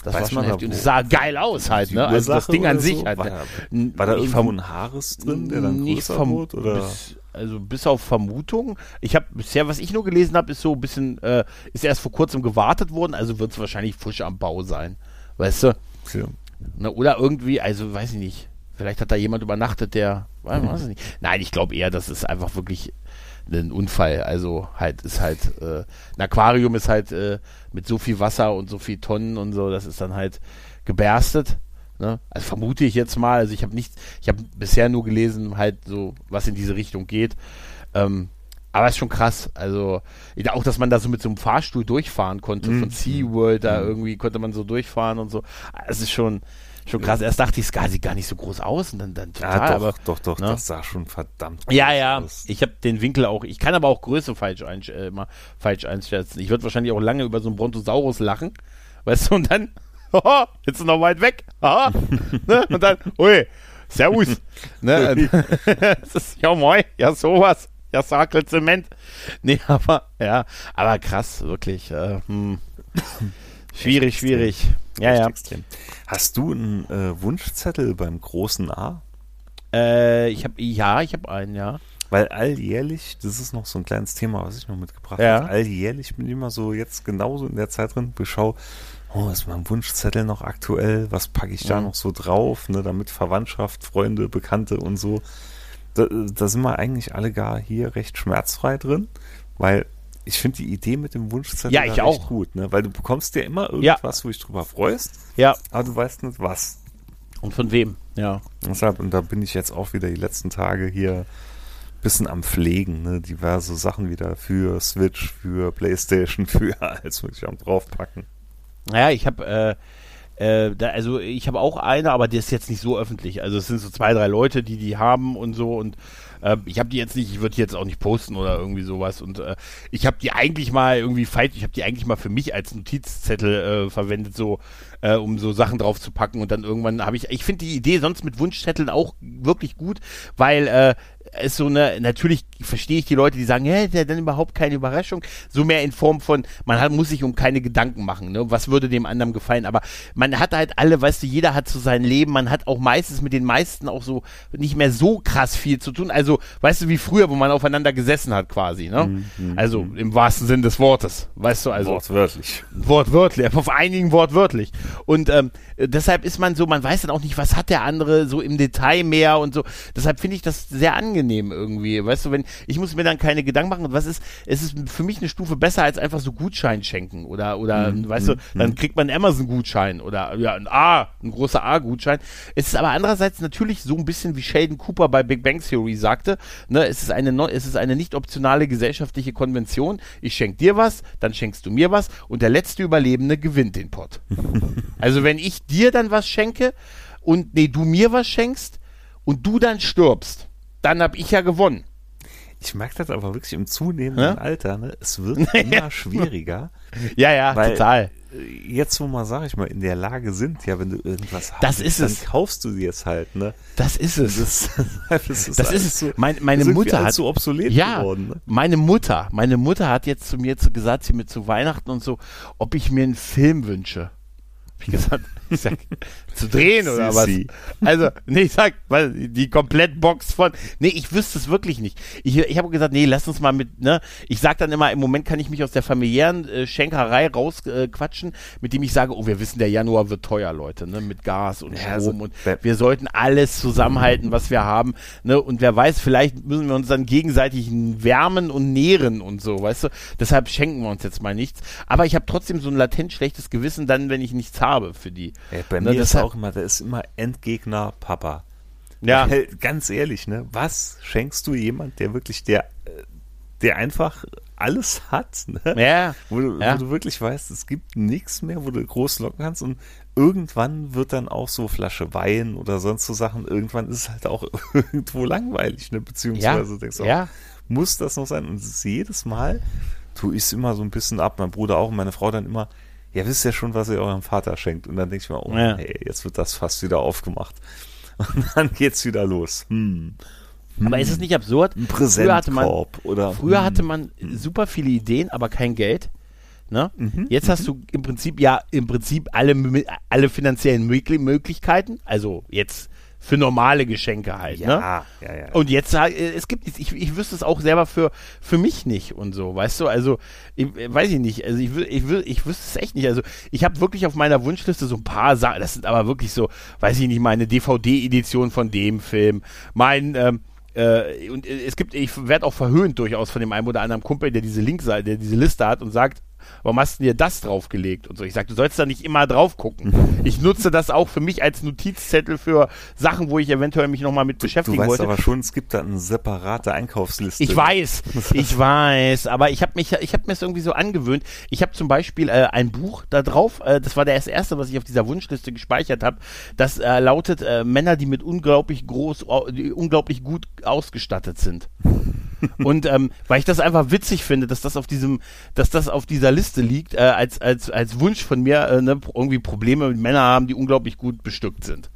Speaker 1: das Weiß war schon. Und es sah geil aus halt, ne? Also das Ding an sich so? halt.
Speaker 2: War, ne? war da irgendwo ein Haares drin, der dann nicht größer wurde, oder?
Speaker 1: Bis, also bis auf Vermutung. Ich habe bisher, was ich nur gelesen habe, ist so ein bisschen, äh, ist erst vor kurzem gewartet worden, also wird es wahrscheinlich frisch am Bau sein. Weißt du? Ja. Ne, oder irgendwie, also weiß ich nicht. Vielleicht hat da jemand übernachtet, der, weiß ich nicht. Nein, ich glaube eher, das ist einfach wirklich ein Unfall. Also halt ist halt äh, ein Aquarium ist halt äh, mit so viel Wasser und so viel Tonnen und so, das ist dann halt geberstet. Ne? Also vermute ich jetzt mal. Also ich habe nichts, ich habe bisher nur gelesen, halt so was in diese Richtung geht. Ähm, aber ist schon krass. Also auch, dass man da so mit so einem Fahrstuhl durchfahren konnte mhm. von SeaWorld, da mhm. irgendwie konnte man so durchfahren und so. Es ist schon Schon krass. Erst dachte ich, es sieht gar nicht so groß aus und dann, dann
Speaker 2: total. Ja, doch, aber, doch, doch, ne? das sah schon verdammt
Speaker 1: Ja, ja. Aus. Ich habe den Winkel auch. Ich kann aber auch Größe falsch, einsch äh, mal falsch einschätzen. Ich würde wahrscheinlich auch lange über so einen Brontosaurus lachen. Weißt du, und dann, oh, jetzt ist noch weit weg. Aha. ne? Und dann, ui, Servus. ne? das ist, ja, moin, ja, sowas. Ja, Sakel Zement. Nee, aber, ja, aber krass, wirklich. Äh, hm. Schwierig, schwierig. Ja, ja. Extrem.
Speaker 2: Hast du einen äh, Wunschzettel beim großen A?
Speaker 1: Äh, ich habe ja, ich habe einen, ja.
Speaker 2: Weil alljährlich, das ist noch so ein kleines Thema, was ich noch mitgebracht ja. habe. Alljährlich bin ich immer so jetzt genauso in der Zeit drin, beschau, oh, ist mein Wunschzettel noch aktuell? Was packe ich da mhm. noch so drauf, ne, damit Verwandtschaft, Freunde, Bekannte und so. Da, da sind wir eigentlich alle gar hier recht schmerzfrei drin, weil ich finde die Idee mit dem Wunschzettel
Speaker 1: ja, ich auch.
Speaker 2: gut, ne? weil du bekommst ja immer irgendwas, ja. wo ich drüber freust,
Speaker 1: ja.
Speaker 2: aber du weißt nicht was.
Speaker 1: Und von wem,
Speaker 2: ja. Deshalb, und da bin ich jetzt auch wieder die letzten Tage hier bisschen am Pflegen, ne? diverse Sachen wieder für Switch, für Playstation, für alles mögliche am draufpacken.
Speaker 1: Naja, ich habe äh, äh, da, also ich habe auch eine, aber die ist jetzt nicht so öffentlich. Also es sind so zwei, drei Leute, die die haben und so und äh, ich habe die jetzt nicht, ich würde die jetzt auch nicht posten oder irgendwie sowas. Und äh, ich habe die eigentlich mal irgendwie falsch, ich habe die eigentlich mal für mich als Notizzettel äh, verwendet, so äh, um so Sachen drauf zu packen. Und dann irgendwann habe ich, ich finde die Idee sonst mit Wunschzetteln auch wirklich gut, weil äh, ist so eine, natürlich verstehe ich die Leute, die sagen, hä, ja, dann überhaupt keine Überraschung. So mehr in Form von, man hat, muss sich um keine Gedanken machen, ne? Was würde dem anderen gefallen? Aber man hat halt alle, weißt du, jeder hat so sein Leben, man hat auch meistens mit den meisten auch so nicht mehr so krass viel zu tun. Also, weißt du, wie früher, wo man aufeinander gesessen hat quasi, ne? Mhm, mhm also mhm. im wahrsten Sinn des Wortes, weißt du, also.
Speaker 2: Wortwörtlich.
Speaker 1: Wortwörtlich, auf einigen wortwörtlich. Und ähm, deshalb ist man so, man weiß dann auch nicht, was hat der andere so im Detail mehr und so. Deshalb finde ich das sehr angenehm irgendwie. Weißt du, wenn ich muss mir dann keine Gedanken machen. Und was ist, es ist für mich eine Stufe besser als einfach so Gutschein schenken oder oder mhm. weißt du, mhm. dann mhm. kriegt man einen Amazon-Gutschein oder ja ein A, ein großer A-Gutschein. Es ist aber andererseits natürlich so ein bisschen wie Sheldon Cooper bei Big Bang Theory sagte. Ne, es ist eine es ist eine nicht optionale gesellschaftliche Konvention. Ich schenke dir was, dann schenkst du mir was und der letzte Überlebende gewinnt den Pot. also wenn ich dir dann was schenke und nee, du mir was schenkst und du dann stirbst, dann habe ich ja gewonnen.
Speaker 2: Ich merke das aber wirklich im zunehmenden ja? Alter, ne? Es wird immer schwieriger.
Speaker 1: Ja, ja, weil total.
Speaker 2: Jetzt, wo man, sag ich mal, in der Lage sind, ja, wenn du irgendwas
Speaker 1: hast, das ist
Speaker 2: dann
Speaker 1: es.
Speaker 2: kaufst du dir es halt, ne?
Speaker 1: Das ist es.
Speaker 2: Das,
Speaker 1: das ist, das ist es. So, meine, meine Mutter hat
Speaker 2: so obsolet
Speaker 1: ja,
Speaker 2: geworden. Ne?
Speaker 1: Meine Mutter, meine Mutter hat jetzt zu mir gesagt, sie mir zu Weihnachten und so, ob ich mir einen Film wünsche wie gesagt, sag, zu drehen oder was? Also, nee, ich sag, weil die Komplettbox von, nee, ich wüsste es wirklich nicht. Ich, ich habe gesagt, nee, lass uns mal mit, ne, ich sag dann immer, im Moment kann ich mich aus der familiären äh, Schenkerei rausquatschen, äh, mit dem ich sage, oh, wir wissen, der Januar wird teuer, Leute, ne, mit Gas und ja, Strom also, und wir sollten alles zusammenhalten, was wir haben, ne, und wer weiß, vielleicht müssen wir uns dann gegenseitig wärmen und nähren und so, weißt du, deshalb schenken wir uns jetzt mal nichts, aber ich habe trotzdem so ein latent schlechtes Gewissen dann, wenn ich nichts habe für die.
Speaker 2: Ey, bei ne, mir ist auch immer, der ist immer Endgegner Papa. Ja. Weil, ganz ehrlich, ne, was schenkst du jemand, der wirklich der, der einfach alles hat, ne?
Speaker 1: Ja.
Speaker 2: Wo du,
Speaker 1: ja.
Speaker 2: wo du wirklich weißt, es gibt nichts mehr, wo du groß locken kannst und irgendwann wird dann auch so Flasche Wein oder sonst so Sachen, irgendwann ist es halt auch irgendwo langweilig, ne? Beziehungsweise
Speaker 1: ja.
Speaker 2: denkst du,
Speaker 1: ja.
Speaker 2: muss das noch sein? Und jedes Mal tue ich es immer so ein bisschen ab. Mein Bruder auch und meine Frau dann immer, ja, wisst ja schon, was ihr eurem Vater schenkt. Und dann denke ich mir, oh, ja. hey, jetzt wird das fast wieder aufgemacht. Und dann geht's wieder los. Hm.
Speaker 1: Aber ist es nicht absurd?
Speaker 2: Ein früher hatte man,
Speaker 1: oder früher hm. hatte man super viele Ideen, aber kein Geld. Ne? Mhm, Jetzt hast mhm. du im Prinzip ja im Prinzip alle, alle finanziellen Möglichkeiten. Also jetzt für normale Geschenke halt. Ja, ne? ja, ja. Und jetzt, äh, es gibt, ich, ich wüsste es auch selber für, für mich nicht und so, weißt du, also, ich, weiß ich nicht, also ich, ich, ich wüsste es echt nicht, also ich habe wirklich auf meiner Wunschliste so ein paar Sachen, das sind aber wirklich so, weiß ich nicht, meine DVD-Edition von dem Film, mein, ähm, äh, und es gibt, ich werde auch verhöhnt durchaus von dem einen oder anderen Kumpel, der diese Linkseite, der diese Liste hat und sagt, warum hast du dir das draufgelegt und so. Ich sage, du sollst da nicht immer drauf gucken. Ich nutze das auch für mich als Notizzettel für Sachen, wo ich eventuell mich nochmal mit beschäftigen
Speaker 2: du weißt
Speaker 1: wollte.
Speaker 2: aber schon, es gibt da eine separate Einkaufsliste.
Speaker 1: Ich weiß, ich weiß, aber ich habe mich, ich habe mir es irgendwie so angewöhnt. Ich habe zum Beispiel äh, ein Buch da drauf, äh, das war das erste, was ich auf dieser Wunschliste gespeichert habe. Das äh, lautet äh, Männer, die mit unglaublich groß, die unglaublich gut ausgestattet sind. Und ähm, weil ich das einfach witzig finde, dass das auf diesem, dass das auf dieser Liste liegt, äh, als, als, als Wunsch von mir, äh, ne, irgendwie Probleme mit Männern haben, die unglaublich gut bestückt sind.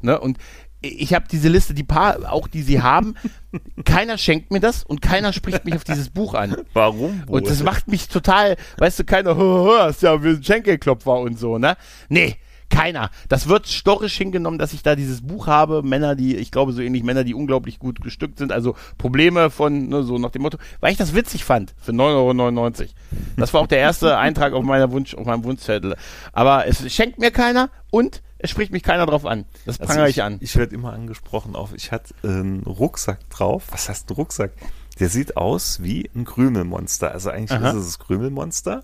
Speaker 1: Ne? Und ich habe diese Liste, die paar, auch die sie haben, keiner schenkt mir das und keiner spricht mich auf dieses Buch an.
Speaker 2: Warum?
Speaker 1: Wohl? Und das macht mich total, weißt du, keiner, hast ja, wir sind Schenkelklopfer und so, ne? Nee, Keiner. Das wird storisch hingenommen, dass ich da dieses Buch habe. Männer, die, ich glaube so ähnlich Männer, die unglaublich gut gestückt sind. Also Probleme von, ne, so nach dem Motto, weil ich das witzig fand für 9,99 Euro. Das war auch der erste Eintrag auf meiner Wunsch, auf meinem Wunschzettel. Aber es schenkt mir keiner und es spricht mich keiner drauf an. Das prangere also ich, ich, an.
Speaker 2: Ich werde immer angesprochen auf, ich hatte einen Rucksack drauf. Was heißt ein Rucksack? Der sieht aus wie ein Krümelmonster. Also eigentlich Aha. ist es das Krümelmonster.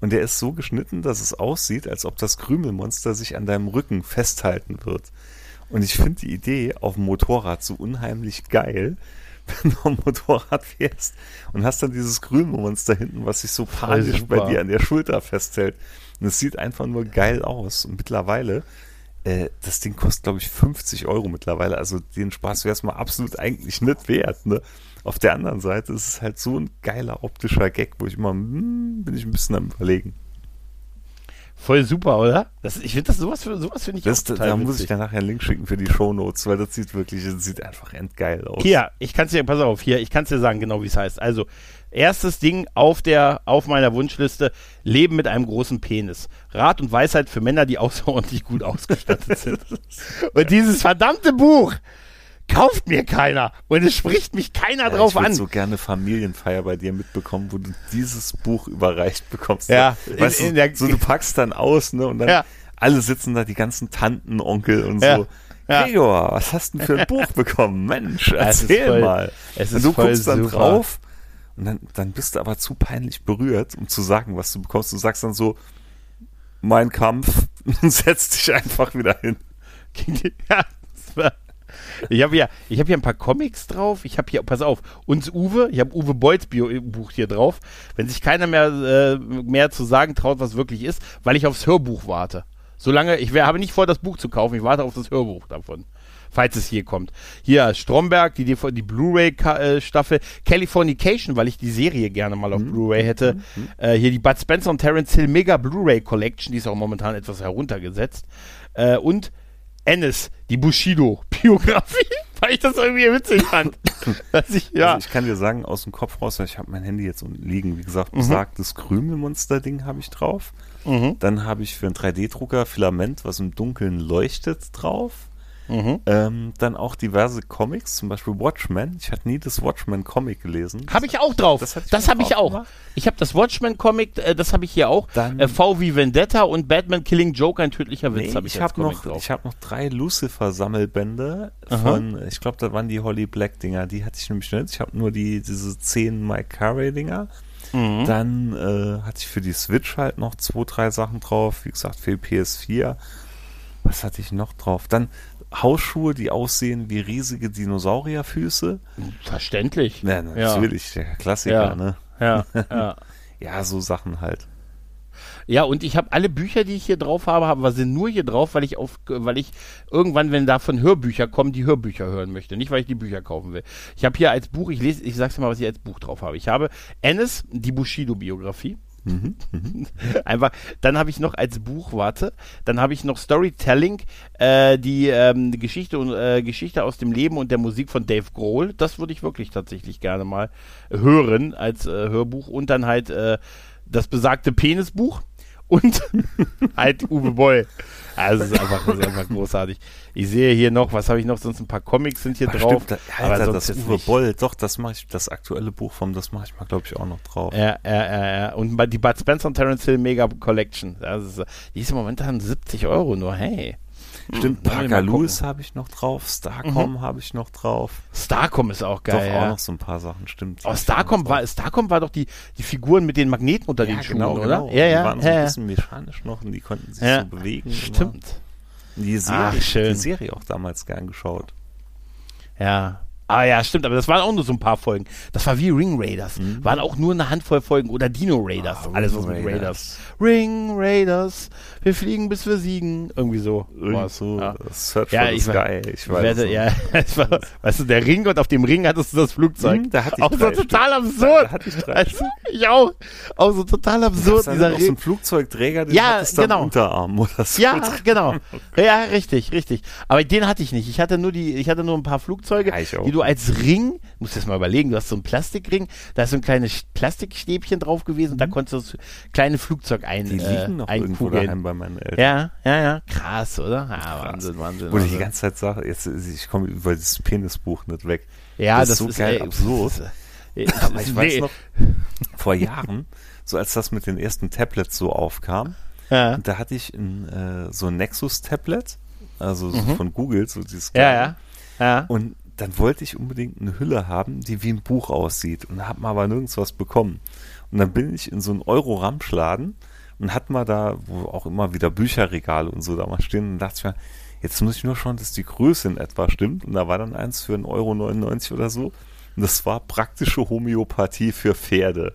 Speaker 2: Und der ist so geschnitten, dass es aussieht, als ob das Krümelmonster sich an deinem Rücken festhalten wird. Und ich finde die Idee auf dem Motorrad so unheimlich geil, wenn du am Motorrad fährst und hast dann dieses Krümelmonster hinten, was sich so panisch bei dir an der Schulter festhält. Und es sieht einfach nur geil aus. Und mittlerweile, äh, das Ding kostet, glaube ich, 50 Euro mittlerweile. Also den Spaß wäre es mal absolut eigentlich nicht wert, ne? Auf der anderen Seite ist es halt so ein geiler optischer Gag, wo ich immer, hm, bin ich ein bisschen am überlegen.
Speaker 1: Voll super, oder? Das, ich finde das sowas, sowas finde ich
Speaker 2: das, Da witzig. muss ich dann nachher einen Link schicken für die Shownotes, weil das sieht wirklich, das sieht einfach endgeil aus.
Speaker 1: Hier, ich kann es dir, pass auf, hier, ich kann es dir sagen, genau wie es heißt. Also, erstes Ding auf der, auf meiner Wunschliste, Leben mit einem großen Penis. Rat und Weisheit für Männer, die außerordentlich gut ausgestattet sind. und dieses verdammte Buch kauft mir keiner und es spricht mich keiner ja, drauf
Speaker 2: ich
Speaker 1: an.
Speaker 2: Ich so gerne Familienfeier bei dir mitbekommen, wo du dieses Buch überreicht bekommst.
Speaker 1: Ja,
Speaker 2: weißt in, in du, so du packst dann aus, ne, und dann ja. alle sitzen da, die ganzen Tanten, Onkel und ja. so. Ja. Gregor, was hast du denn für ein Buch bekommen? Mensch, erzähl
Speaker 1: voll,
Speaker 2: mal.
Speaker 1: Und du guckst dann super. drauf
Speaker 2: und dann, dann bist du aber zu peinlich berührt, um zu sagen, was du bekommst. Du sagst dann so, mein Kampf, und setzt dich einfach wieder hin.
Speaker 1: ja, das war ich habe ja, ich habe hier ein paar Comics drauf. Ich habe hier, pass auf, uns Uwe, ich habe Uwe Beuys Buch hier drauf. Wenn sich keiner mehr, äh, mehr zu sagen traut, was wirklich ist, weil ich aufs Hörbuch warte. Solange, ich habe nicht vor, das Buch zu kaufen, ich warte auf das Hörbuch davon. Falls es hier kommt. Hier Stromberg, die, die Blu-ray-Staffel, äh, Californication, weil ich die Serie gerne mal auf mhm. Blu-ray hätte. Mhm. Äh, hier die Bud Spencer und Terence Hill Mega Blu-ray Collection, die ist auch momentan etwas heruntergesetzt. Äh, und Ennis, die Bushido-Biografie, weil ich das irgendwie witzig fand.
Speaker 2: ich, ja. Also ich kann dir sagen, aus dem Kopf raus, ich habe mein Handy jetzt liegen, wie gesagt, mhm. besagtes Krümelmonster-Ding habe ich drauf. Mhm. Dann habe ich für einen 3D-Drucker Filament, was im Dunkeln leuchtet, drauf. Mhm. Ähm, dann auch diverse Comics, zum Beispiel Watchmen. Ich hatte nie das Watchmen-Comic gelesen.
Speaker 1: Habe ich auch drauf. Das, das habe ich auch. Ich habe das Watchmen-Comic, äh, das habe ich hier auch. Dann, äh, v wie Vendetta und Batman Killing Joke, ein tödlicher Witz, nee,
Speaker 2: habe ich, ich hab noch, drauf. Ich habe noch drei Lucifer-Sammelbände von, ich glaube, da waren die Holly Black-Dinger. Die hatte ich nämlich nicht. Ich habe nur die, diese zehn Mike Carey-Dinger. Mhm. Dann äh, hatte ich für die Switch halt noch zwei, drei Sachen drauf. Wie gesagt, für die PS4. Was hatte ich noch drauf? Dann Hausschuhe, die aussehen wie riesige Dinosaurierfüße.
Speaker 1: Verständlich.
Speaker 2: Ja, natürlich, ja. der Klassiker,
Speaker 1: ja.
Speaker 2: ne?
Speaker 1: Ja, ja.
Speaker 2: ja, so Sachen halt.
Speaker 1: Ja, und ich habe alle Bücher, die ich hier drauf habe, aber sind nur hier drauf, weil ich auf, weil ich irgendwann, wenn davon Hörbücher kommen, die Hörbücher hören möchte, nicht weil ich die Bücher kaufen will. Ich habe hier als Buch, ich lese, ich sag's mal, was ich als Buch drauf habe. Ich habe Ennis, die Bushido-Biografie. Einfach, dann habe ich noch als Buch, warte, dann habe ich noch Storytelling, äh, die ähm, Geschichte und äh, Geschichte aus dem Leben und der Musik von Dave Grohl. Das würde ich wirklich tatsächlich gerne mal hören als äh, Hörbuch und dann halt äh, das besagte Penisbuch und halt Uwe Boll. Also es ist einfach, ist einfach großartig. Ich sehe hier noch, was habe ich noch? Sonst ein paar Comics sind hier Ach, drauf.
Speaker 2: Stimmt, Alter, aber das Uwe. Boll, doch, das mache ich, das aktuelle Buch vom, das mache ich mal, glaube ich, auch noch drauf.
Speaker 1: Ja, ja, ja, ja. Und die Bud Spencer und Terence Hill Mega Collection. Die ist im Moment dann 70 Euro nur, hey.
Speaker 2: Stimmt, hm, Parker Lewis habe ich noch drauf, Starcom mhm. habe ich noch drauf.
Speaker 1: Starcom ist auch geil. Doch,
Speaker 2: ja.
Speaker 1: auch
Speaker 2: noch so ein paar Sachen, stimmt.
Speaker 1: Oh, Starcom war, Starcom war doch die, die Figuren mit den Magneten unter ja, den Schuhen, genau, oder?
Speaker 2: Genau. Ja, ja. Die waren so ein bisschen mechanisch noch und die konnten sich ja. so bewegen.
Speaker 1: Stimmt.
Speaker 2: Die Serie, Ach, schön. die Serie auch damals gern geschaut.
Speaker 1: Ja, Ah ja, stimmt, aber das waren auch nur so ein paar Folgen. Das war wie Ring Raiders. Mhm. Waren auch nur eine Handvoll Folgen oder Dino Raiders. Ah, Alles was mit Raiders. Ring Raiders. Wir fliegen bis wir siegen. Irgendwie so.
Speaker 2: Irgendwie so. Ja.
Speaker 1: Search ja, for ich the Sky. Ich weiß. Werde, ja, war, weißt du, der Ring und auf dem Ring hattest du das Flugzeug. Mhm,
Speaker 2: da hatte ich
Speaker 1: auch so total absurd. Da hatte ich drei. Also, ich auch. Auch so total absurd.
Speaker 2: Das dieser Ring. so ein Flugzeugträger, den
Speaker 1: ja, genau.
Speaker 2: Unterarm oder so.
Speaker 1: Ja, genau. Ja, richtig, richtig. Aber den hatte ich nicht. Ich hatte nur die, ich hatte nur ein paar Flugzeuge, ja, die du du als Ring, musst du das mal überlegen, du hast so einen Plastikring, da ist so ein kleines Plastikstäbchen drauf gewesen und da mhm. konntest du das kleine Flugzeug ein,
Speaker 2: Die liegen noch irgendwo daheim bei meinen Eltern.
Speaker 1: Ja, ja, ja, krass, oder? Ja, krass. Wahnsinn, Wahnsinn.
Speaker 2: Wo ich die ganze Zeit sage, jetzt, ich komme über dieses Penisbuch nicht weg.
Speaker 1: Ja, das, das ist so
Speaker 2: ist, geil ey, absurd. Ist, Aber ich weiß noch, vor Jahren, so als das mit den ersten Tablets so aufkam, ja. da hatte ich ein, äh, so ein Nexus-Tablet, also mhm. von Google, so dieses
Speaker 1: ja, ja, ja.
Speaker 2: Und dann wollte ich unbedingt eine Hülle haben, die wie ein Buch aussieht und habe aber nirgends was bekommen. Und dann bin ich in so einen Euro-Ramschladen und hat mal da, wo auch immer wieder Bücherregale und so da mal stehen und dachte ich mir, jetzt muss ich nur schauen, dass die Größe in etwa stimmt. Und da war dann eins für 1,99 Euro oder so. Und das war praktische Homöopathie für Pferde.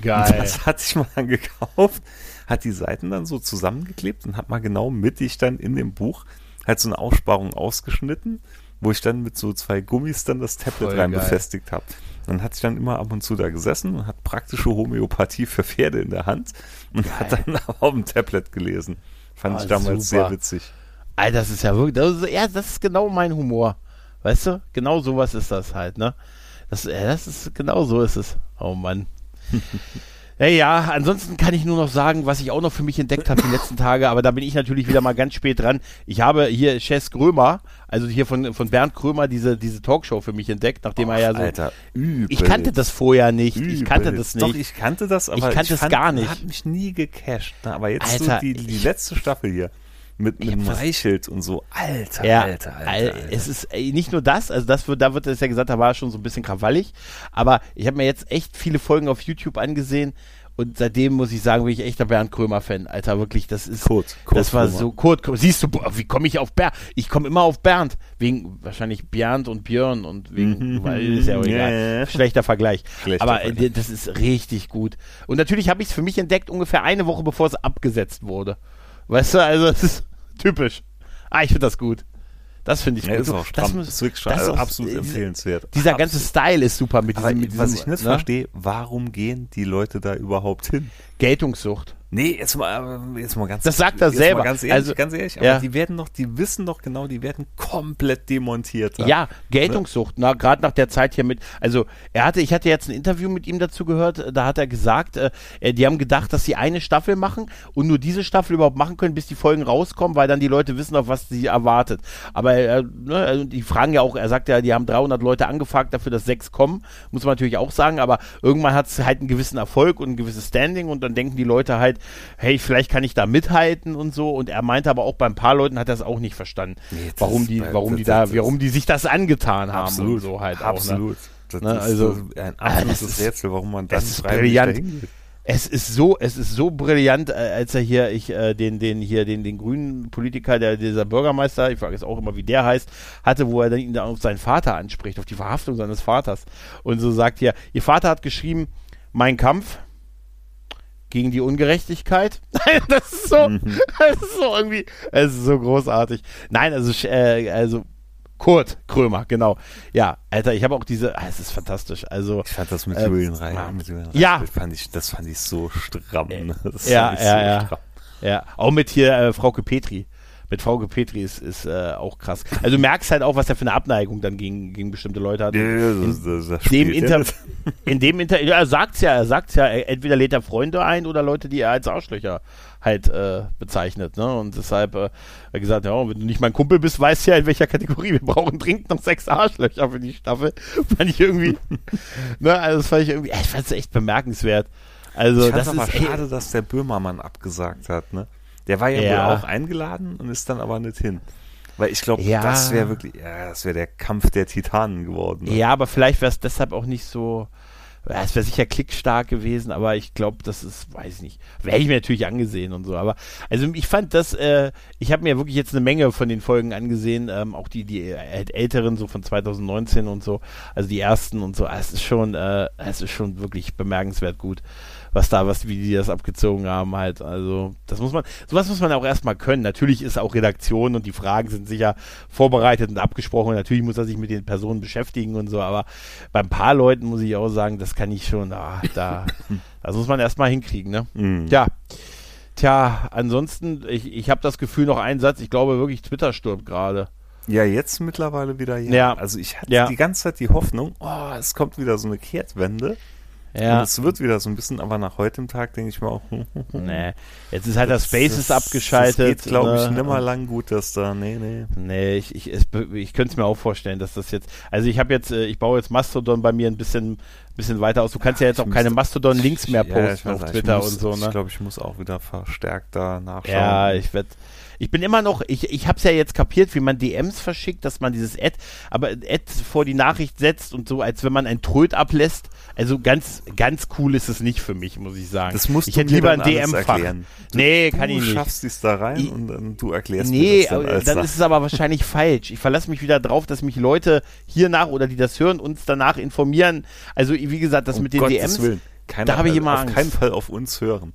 Speaker 1: Geil. Und
Speaker 2: das hatte ich mal dann gekauft, hat die Seiten dann so zusammengeklebt und hat mal genau mittig dann in dem Buch halt so eine Aussparung ausgeschnitten, wo ich dann mit so zwei Gummis dann das Tablet Voll rein geil. befestigt habe. Dann hat sich dann immer ab und zu da gesessen und hat praktische Homöopathie für Pferde in der Hand und geil. hat dann auf dem Tablet gelesen. Fand oh, ich damals super. sehr witzig.
Speaker 1: Alter, das ist ja wirklich, das ist, ja, das ist genau mein Humor. Weißt du? Genau sowas ist das halt, ne? Das, das ist, genau so ist es. Oh Mann. Ja, ja, ansonsten kann ich nur noch sagen, was ich auch noch für mich entdeckt habe die letzten Tage, aber da bin ich natürlich wieder mal ganz spät dran. Ich habe hier Chess Krömer, also hier von, von Bernd Krömer, diese, diese Talkshow für mich entdeckt, nachdem Och, er ja so.
Speaker 2: Alter,
Speaker 1: übel. Ich kannte das vorher nicht. Übel. Ich kannte das nicht. Doch,
Speaker 2: ich kannte das, aber
Speaker 1: ich kannte es gar nicht.
Speaker 2: Hat mich nie gecasht. Aber jetzt Alter, so die, die letzte Staffel hier mit, mit einem Reichelt und so. Alter,
Speaker 1: ja,
Speaker 2: Alter, Alter,
Speaker 1: Alter, Es ist ey, nicht nur das, also das wird, da wird es ja gesagt, da war schon so ein bisschen krawallig, aber ich habe mir jetzt echt viele Folgen auf YouTube angesehen und seitdem muss ich sagen, bin ich echter Bernd Krömer-Fan. Alter, wirklich, das ist.
Speaker 2: Kurt,
Speaker 1: Kurt das war Krömer. so. Kurt, siehst du, wie komme ich auf Bernd? Ich komme immer auf Bernd. Wegen wahrscheinlich Bernd und Björn und wegen, mhm. weil ist ja auch egal. Schlechter Vergleich. Schlechter Aber äh, Vergleich. das ist richtig gut. Und natürlich habe ich es für mich entdeckt, ungefähr eine Woche bevor es abgesetzt wurde. Weißt du, also es ist typisch. Ah, ich finde das gut. Das finde ich
Speaker 2: ja,
Speaker 1: gut.
Speaker 2: Ist auch stramm. Das, ist wirklich das ist absolut auch, empfehlenswert.
Speaker 1: Dieser
Speaker 2: absolut.
Speaker 1: ganze Style ist super mit
Speaker 2: diesem, mit diesem Was ich nicht ne? verstehe, warum gehen die Leute da überhaupt hin?
Speaker 1: Geltungssucht.
Speaker 2: Nee, jetzt mal, jetzt mal ganz
Speaker 1: Das sagt er selber.
Speaker 2: Ganz ehrlich, also, ganz ehrlich, aber ja. die werden noch, die wissen doch genau, die werden komplett demontiert.
Speaker 1: Ja, ja Geltungssucht, na, gerade nach der Zeit hier mit, also er hatte, ich hatte jetzt ein Interview mit ihm dazu gehört, da hat er gesagt, äh, die haben gedacht, dass sie eine Staffel machen und nur diese Staffel überhaupt machen können, bis die Folgen rauskommen, weil dann die Leute wissen, auf was sie erwartet. Aber äh, ne, also die fragen ja auch, er sagt ja, die haben 300 Leute angefragt dafür, dass sechs kommen, muss man natürlich auch sagen, aber irgendwann hat es halt einen gewissen Erfolg und ein gewisses Standing und dann denken die Leute halt, hey, vielleicht kann ich da mithalten und so. Und er meinte aber auch bei ein paar Leuten hat er es auch nicht verstanden, nee, warum die, warum die da, warum die sich das angetan haben
Speaker 2: absolut,
Speaker 1: und so halt
Speaker 2: absolut.
Speaker 1: auch. Ne? Das ne? also
Speaker 2: ein absolutes ist,
Speaker 1: Rätsel, warum man das, das ist brillant. Es ist so, es ist so brillant, äh, als er hier, ich äh, den, den hier, den, den grünen Politiker, der dieser Bürgermeister, ich frage jetzt auch immer, wie der heißt, hatte, wo er dann ihn dann auf seinen Vater anspricht, auf die Verhaftung seines Vaters und so sagt hier, ihr Vater hat geschrieben, mein Kampf, gegen die Ungerechtigkeit. das ist so, mhm. das ist so irgendwie, es ist so großartig. Nein, also, äh, also Kurt Krömer, genau. Ja, Alter, ich habe auch diese, ah, es ist fantastisch. Also
Speaker 2: ich fand das mit äh, Julian Rein, mit
Speaker 1: Julian Rein, ja,
Speaker 2: fand ich, das fand ich so stramm. Ne?
Speaker 1: Das ja, ja, so ja. Stramm. Ja, auch mit hier äh, Frauke Petri mit VG Petri ist, ist äh, auch krass. Also du merkst halt auch, was er für eine Abneigung dann gegen, gegen bestimmte Leute hat. Ja, das, das, das dem Inter ja. in dem Inter ja, er sagt's ja, er sagt's ja, entweder lädt er Freunde ein oder Leute, die er als Arschlöcher halt äh, bezeichnet. Ne? Und deshalb äh, er gesagt, ja, wenn du nicht mein Kumpel bist, weißt du ja, in welcher Kategorie. Wir brauchen dringend noch sechs Arschlöcher für die Staffel. fand ich irgendwie, ne, also das fand ich irgendwie, ich fand es echt bemerkenswert. Also,
Speaker 2: ich
Speaker 1: das
Speaker 2: ist schade, dass der Böhmermann abgesagt hat, ne? Der war ja, ja. wohl auch eingeladen und ist dann aber nicht hin. Weil ich glaube, ja. das wäre wirklich, ja, das wäre der Kampf der Titanen geworden.
Speaker 1: Ne? Ja, aber vielleicht wäre es deshalb auch nicht so, es wäre sicher klickstark gewesen, aber ich glaube, das ist, weiß ich nicht, wäre ich mir natürlich angesehen und so. Aber also ich fand das, äh, ich habe mir wirklich jetzt eine Menge von den Folgen angesehen, ähm, auch die die älteren so von 2019 und so, also die ersten und so. Es ist schon, äh, es ist schon wirklich bemerkenswert gut was da, was, wie die das abgezogen haben halt. Also, das muss man, sowas muss man auch erstmal können. Natürlich ist auch Redaktion und die Fragen sind sicher vorbereitet und abgesprochen. Natürlich muss er sich mit den Personen beschäftigen und so, aber bei ein paar Leuten muss ich auch sagen, das kann ich schon, ah, da, das muss man erstmal hinkriegen, ne? Mhm. Ja. Tja, ansonsten, ich, ich habe das Gefühl, noch einen Satz, ich glaube wirklich, Twitter stirbt gerade.
Speaker 2: Ja, jetzt mittlerweile wieder
Speaker 1: ja. ja.
Speaker 2: Also ich hatte
Speaker 1: ja.
Speaker 2: die ganze Zeit die Hoffnung, oh, es kommt wieder so eine Kehrtwende. Ja. Und es wird wieder so ein bisschen, aber nach heutem Tag denke ich mir auch,
Speaker 1: nee, jetzt ist halt das, Spaces das, abgeschaltet. Das
Speaker 2: geht, glaube ich, ne? nimmer lang gut, dass da, nee, nee.
Speaker 1: Nee, ich, ich, ich könnte es mir auch vorstellen, dass das jetzt, also ich habe jetzt, äh, ich baue jetzt Mastodon bei mir ein bisschen, bisschen weiter aus. Du kannst ja, ja jetzt auch keine Mastodon-Links mehr posten ja, auf Twitter
Speaker 2: muss,
Speaker 1: und so, ne?
Speaker 2: Ich glaube, ich muss auch wieder verstärkt da nachschauen.
Speaker 1: Ja, ich werde ich bin immer noch, ich, ich habe es ja jetzt kapiert, wie man DMs verschickt, dass man dieses Ad, aber Ad vor die Nachricht setzt und so, als wenn man ein Tröd ablässt. Also ganz, ganz cool ist es nicht für mich, muss ich sagen.
Speaker 2: Das musst
Speaker 1: ich
Speaker 2: du
Speaker 1: hätte lieber ein DM
Speaker 2: erklären.
Speaker 1: Du, nee, kann ich nicht.
Speaker 2: Du schaffst es da rein ich, und dann du erklärst
Speaker 1: nee,
Speaker 2: mir das dann,
Speaker 1: dann ist es aber wahrscheinlich falsch. Ich verlasse mich wieder drauf, dass mich Leute hier nach oder die das hören uns danach informieren. Also wie gesagt, das
Speaker 2: um
Speaker 1: mit den
Speaker 2: Gottes
Speaker 1: DMs,
Speaker 2: Willen.
Speaker 1: Keiner, da habe ich immer
Speaker 2: auf
Speaker 1: Angst.
Speaker 2: keinen Fall auf uns hören.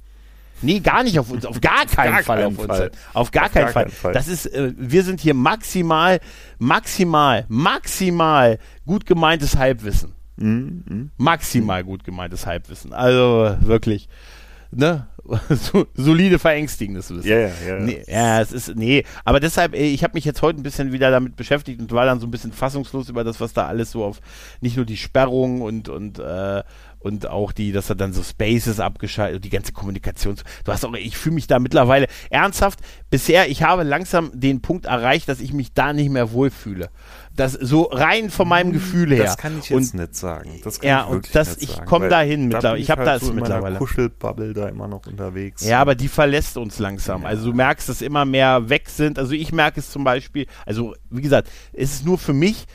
Speaker 1: Nee, gar nicht auf uns, auf gar keinen
Speaker 2: gar
Speaker 1: Fall
Speaker 2: keinen
Speaker 1: auf
Speaker 2: Fall.
Speaker 1: uns. Auf gar,
Speaker 2: Auf
Speaker 1: keinen,
Speaker 2: gar
Speaker 1: Fall.
Speaker 2: Fall.
Speaker 1: Das ist, äh, wir sind hier maximal, maximal, maximal gut gemeintes Halbwissen.
Speaker 2: Mhm, mhm.
Speaker 1: Maximal gut gemeintes Halbwissen. Also wirklich, ne? So, solide verängstigendes Wissen.
Speaker 2: Ja, ja, ja.
Speaker 1: Nee, ja, es ist, nee, aber deshalb, ey, ich habe mich jetzt heute ein bisschen wieder damit beschäftigt und war dann so ein bisschen fassungslos über das, was da alles so auf, nicht nur die Sperrung und, und, äh, und auch die, dass er dann so Spaces abgeschaltet, die ganze Kommunikation. Du hast auch, ich fühle mich da mittlerweile ernsthaft. Bisher, ich habe langsam den Punkt erreicht, dass ich mich da nicht mehr wohlfühle. Das so rein von meinem Gefühl her.
Speaker 2: Das kann ich jetzt
Speaker 1: und,
Speaker 2: nicht sagen. Das kann
Speaker 1: ja,
Speaker 2: ich
Speaker 1: und das, ich komme dahin mittlerweile. Ich habe
Speaker 2: halt
Speaker 1: das
Speaker 2: so
Speaker 1: mittlerweile.
Speaker 2: Kuschelbubble da immer noch unterwegs.
Speaker 1: Ja, aber die verlässt uns langsam.
Speaker 2: Ja.
Speaker 1: Also du merkst, dass immer mehr weg sind. Also ich merke es zum Beispiel, also wie gesagt, es ist nur für mich,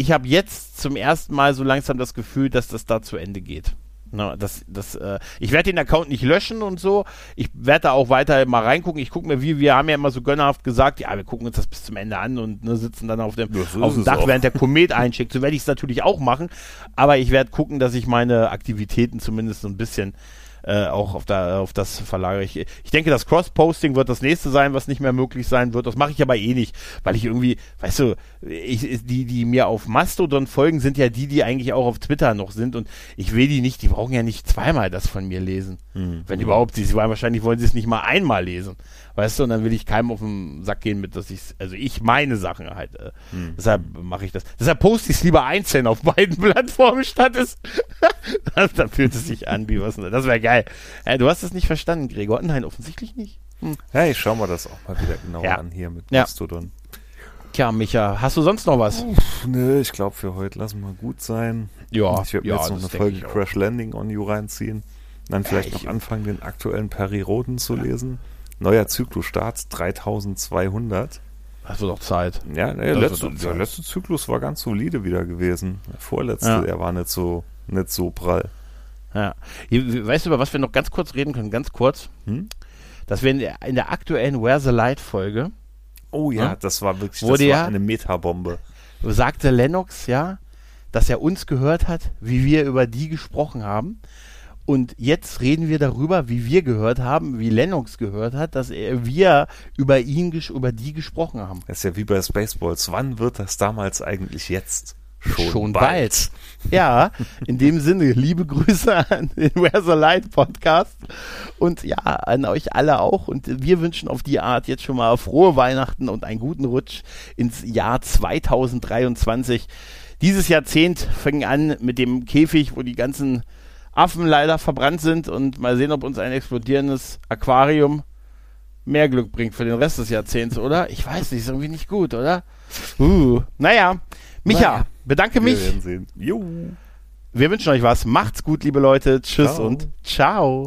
Speaker 1: ich habe jetzt zum ersten Mal so langsam das Gefühl, dass das da zu Ende geht. Na, das, das, äh, ich werde den Account nicht löschen und so. Ich werde da auch weiter mal reingucken. Ich gucke mir, wie wir haben ja immer so gönnerhaft gesagt, ja, wir gucken uns das bis zum Ende an und ne, sitzen dann auf dem, auf dem Dach,
Speaker 2: auch.
Speaker 1: während der Komet einschickt. So werde ich es natürlich auch machen. Aber ich werde gucken, dass ich meine Aktivitäten zumindest so ein bisschen äh, auch auf, da, auf das verlagere ich. Ich denke, das Cross-Posting wird das nächste sein, was nicht mehr möglich sein wird. Das mache ich aber eh nicht, weil ich irgendwie, weißt du, ich, die, die mir auf Mastodon folgen, sind ja die, die eigentlich auch auf Twitter noch sind und ich will die nicht, die brauchen ja nicht zweimal das von mir lesen.
Speaker 2: Hm.
Speaker 1: Wenn überhaupt, sie, sie wollen wahrscheinlich wollen sie es nicht mal einmal lesen. Weißt du, und dann will ich keinem auf den Sack gehen mit, dass ich, also ich meine Sachen halt. Äh,
Speaker 2: Hm.
Speaker 1: Deshalb mache ich das. Deshalb poste ich es lieber einzeln auf beiden Plattformen statt es. dann fühlt es sich an wie was. Das wäre geil. Äh, du hast es nicht verstanden, Gregor. Nein, offensichtlich nicht.
Speaker 2: Ja, ich schau mal das auch mal wieder genauer
Speaker 1: Ja.
Speaker 2: an hier mit
Speaker 1: Ja.
Speaker 2: Mastodon.
Speaker 1: Tja, Micha, hast du sonst noch was?
Speaker 2: Uff, nö, ich glaube für heute lassen wir gut sein.
Speaker 1: Ja,
Speaker 2: ich werde
Speaker 1: ja,
Speaker 2: mir jetzt noch eine Folge. Crash Landing on You reinziehen. Dann vielleicht
Speaker 1: ich-
Speaker 2: noch anfangen, den aktuellen Perry Roden zu lesen. Neuer Zyklus-Start 3200.
Speaker 1: Hast du doch Zeit.
Speaker 2: Ja, der,
Speaker 1: Das
Speaker 2: letzte,
Speaker 1: wird doch
Speaker 2: der
Speaker 1: Zeit.
Speaker 2: letzte Zyklus war ganz solide wieder gewesen. Der vorletzte,
Speaker 1: Ja.
Speaker 2: der war nicht so, nicht so prall.
Speaker 1: Ja. Weißt du, über was wir noch ganz kurz reden können? Ganz kurz.
Speaker 2: Hm?
Speaker 1: Dass wir in der, in der aktuellen Where the Light Folge
Speaker 2: Oh ja,
Speaker 1: Ja.
Speaker 2: das war wirklich
Speaker 1: Wurde
Speaker 2: das war
Speaker 1: ja-
Speaker 2: eine Metabombe.
Speaker 1: sagte Lennox ja, dass er uns gehört hat, wie wir über die gesprochen haben. Und jetzt reden wir darüber, wie wir gehört haben, wie Lennox gehört hat, dass er, wir über ihn, über die gesprochen haben.
Speaker 2: Das ist ja wie bei Spaceballs. Wann wird das damals eigentlich jetzt?
Speaker 1: Schon bald. Ja, in dem Sinne, liebe Grüße an den Where's the Light Podcast und ja, an euch alle auch. Und wir wünschen auf die Art jetzt schon mal frohe Weihnachten und einen guten Rutsch ins Jahr 2023. Dieses Jahrzehnt fing an mit dem Käfig, wo die ganzen Affen leider verbrannt sind und mal sehen, ob uns ein explodierendes Aquarium mehr Glück bringt für den Rest des Jahrzehnts, oder? Ich weiß nicht, ist irgendwie nicht gut, oder? Uh, naja, Micha,
Speaker 2: Naja.
Speaker 1: bedanke
Speaker 2: Wir
Speaker 1: mich.
Speaker 2: werden sehen. Jo.
Speaker 1: Wir wünschen euch was. Macht's gut, liebe Leute. Tschüss
Speaker 2: Ciao.
Speaker 1: und ciao.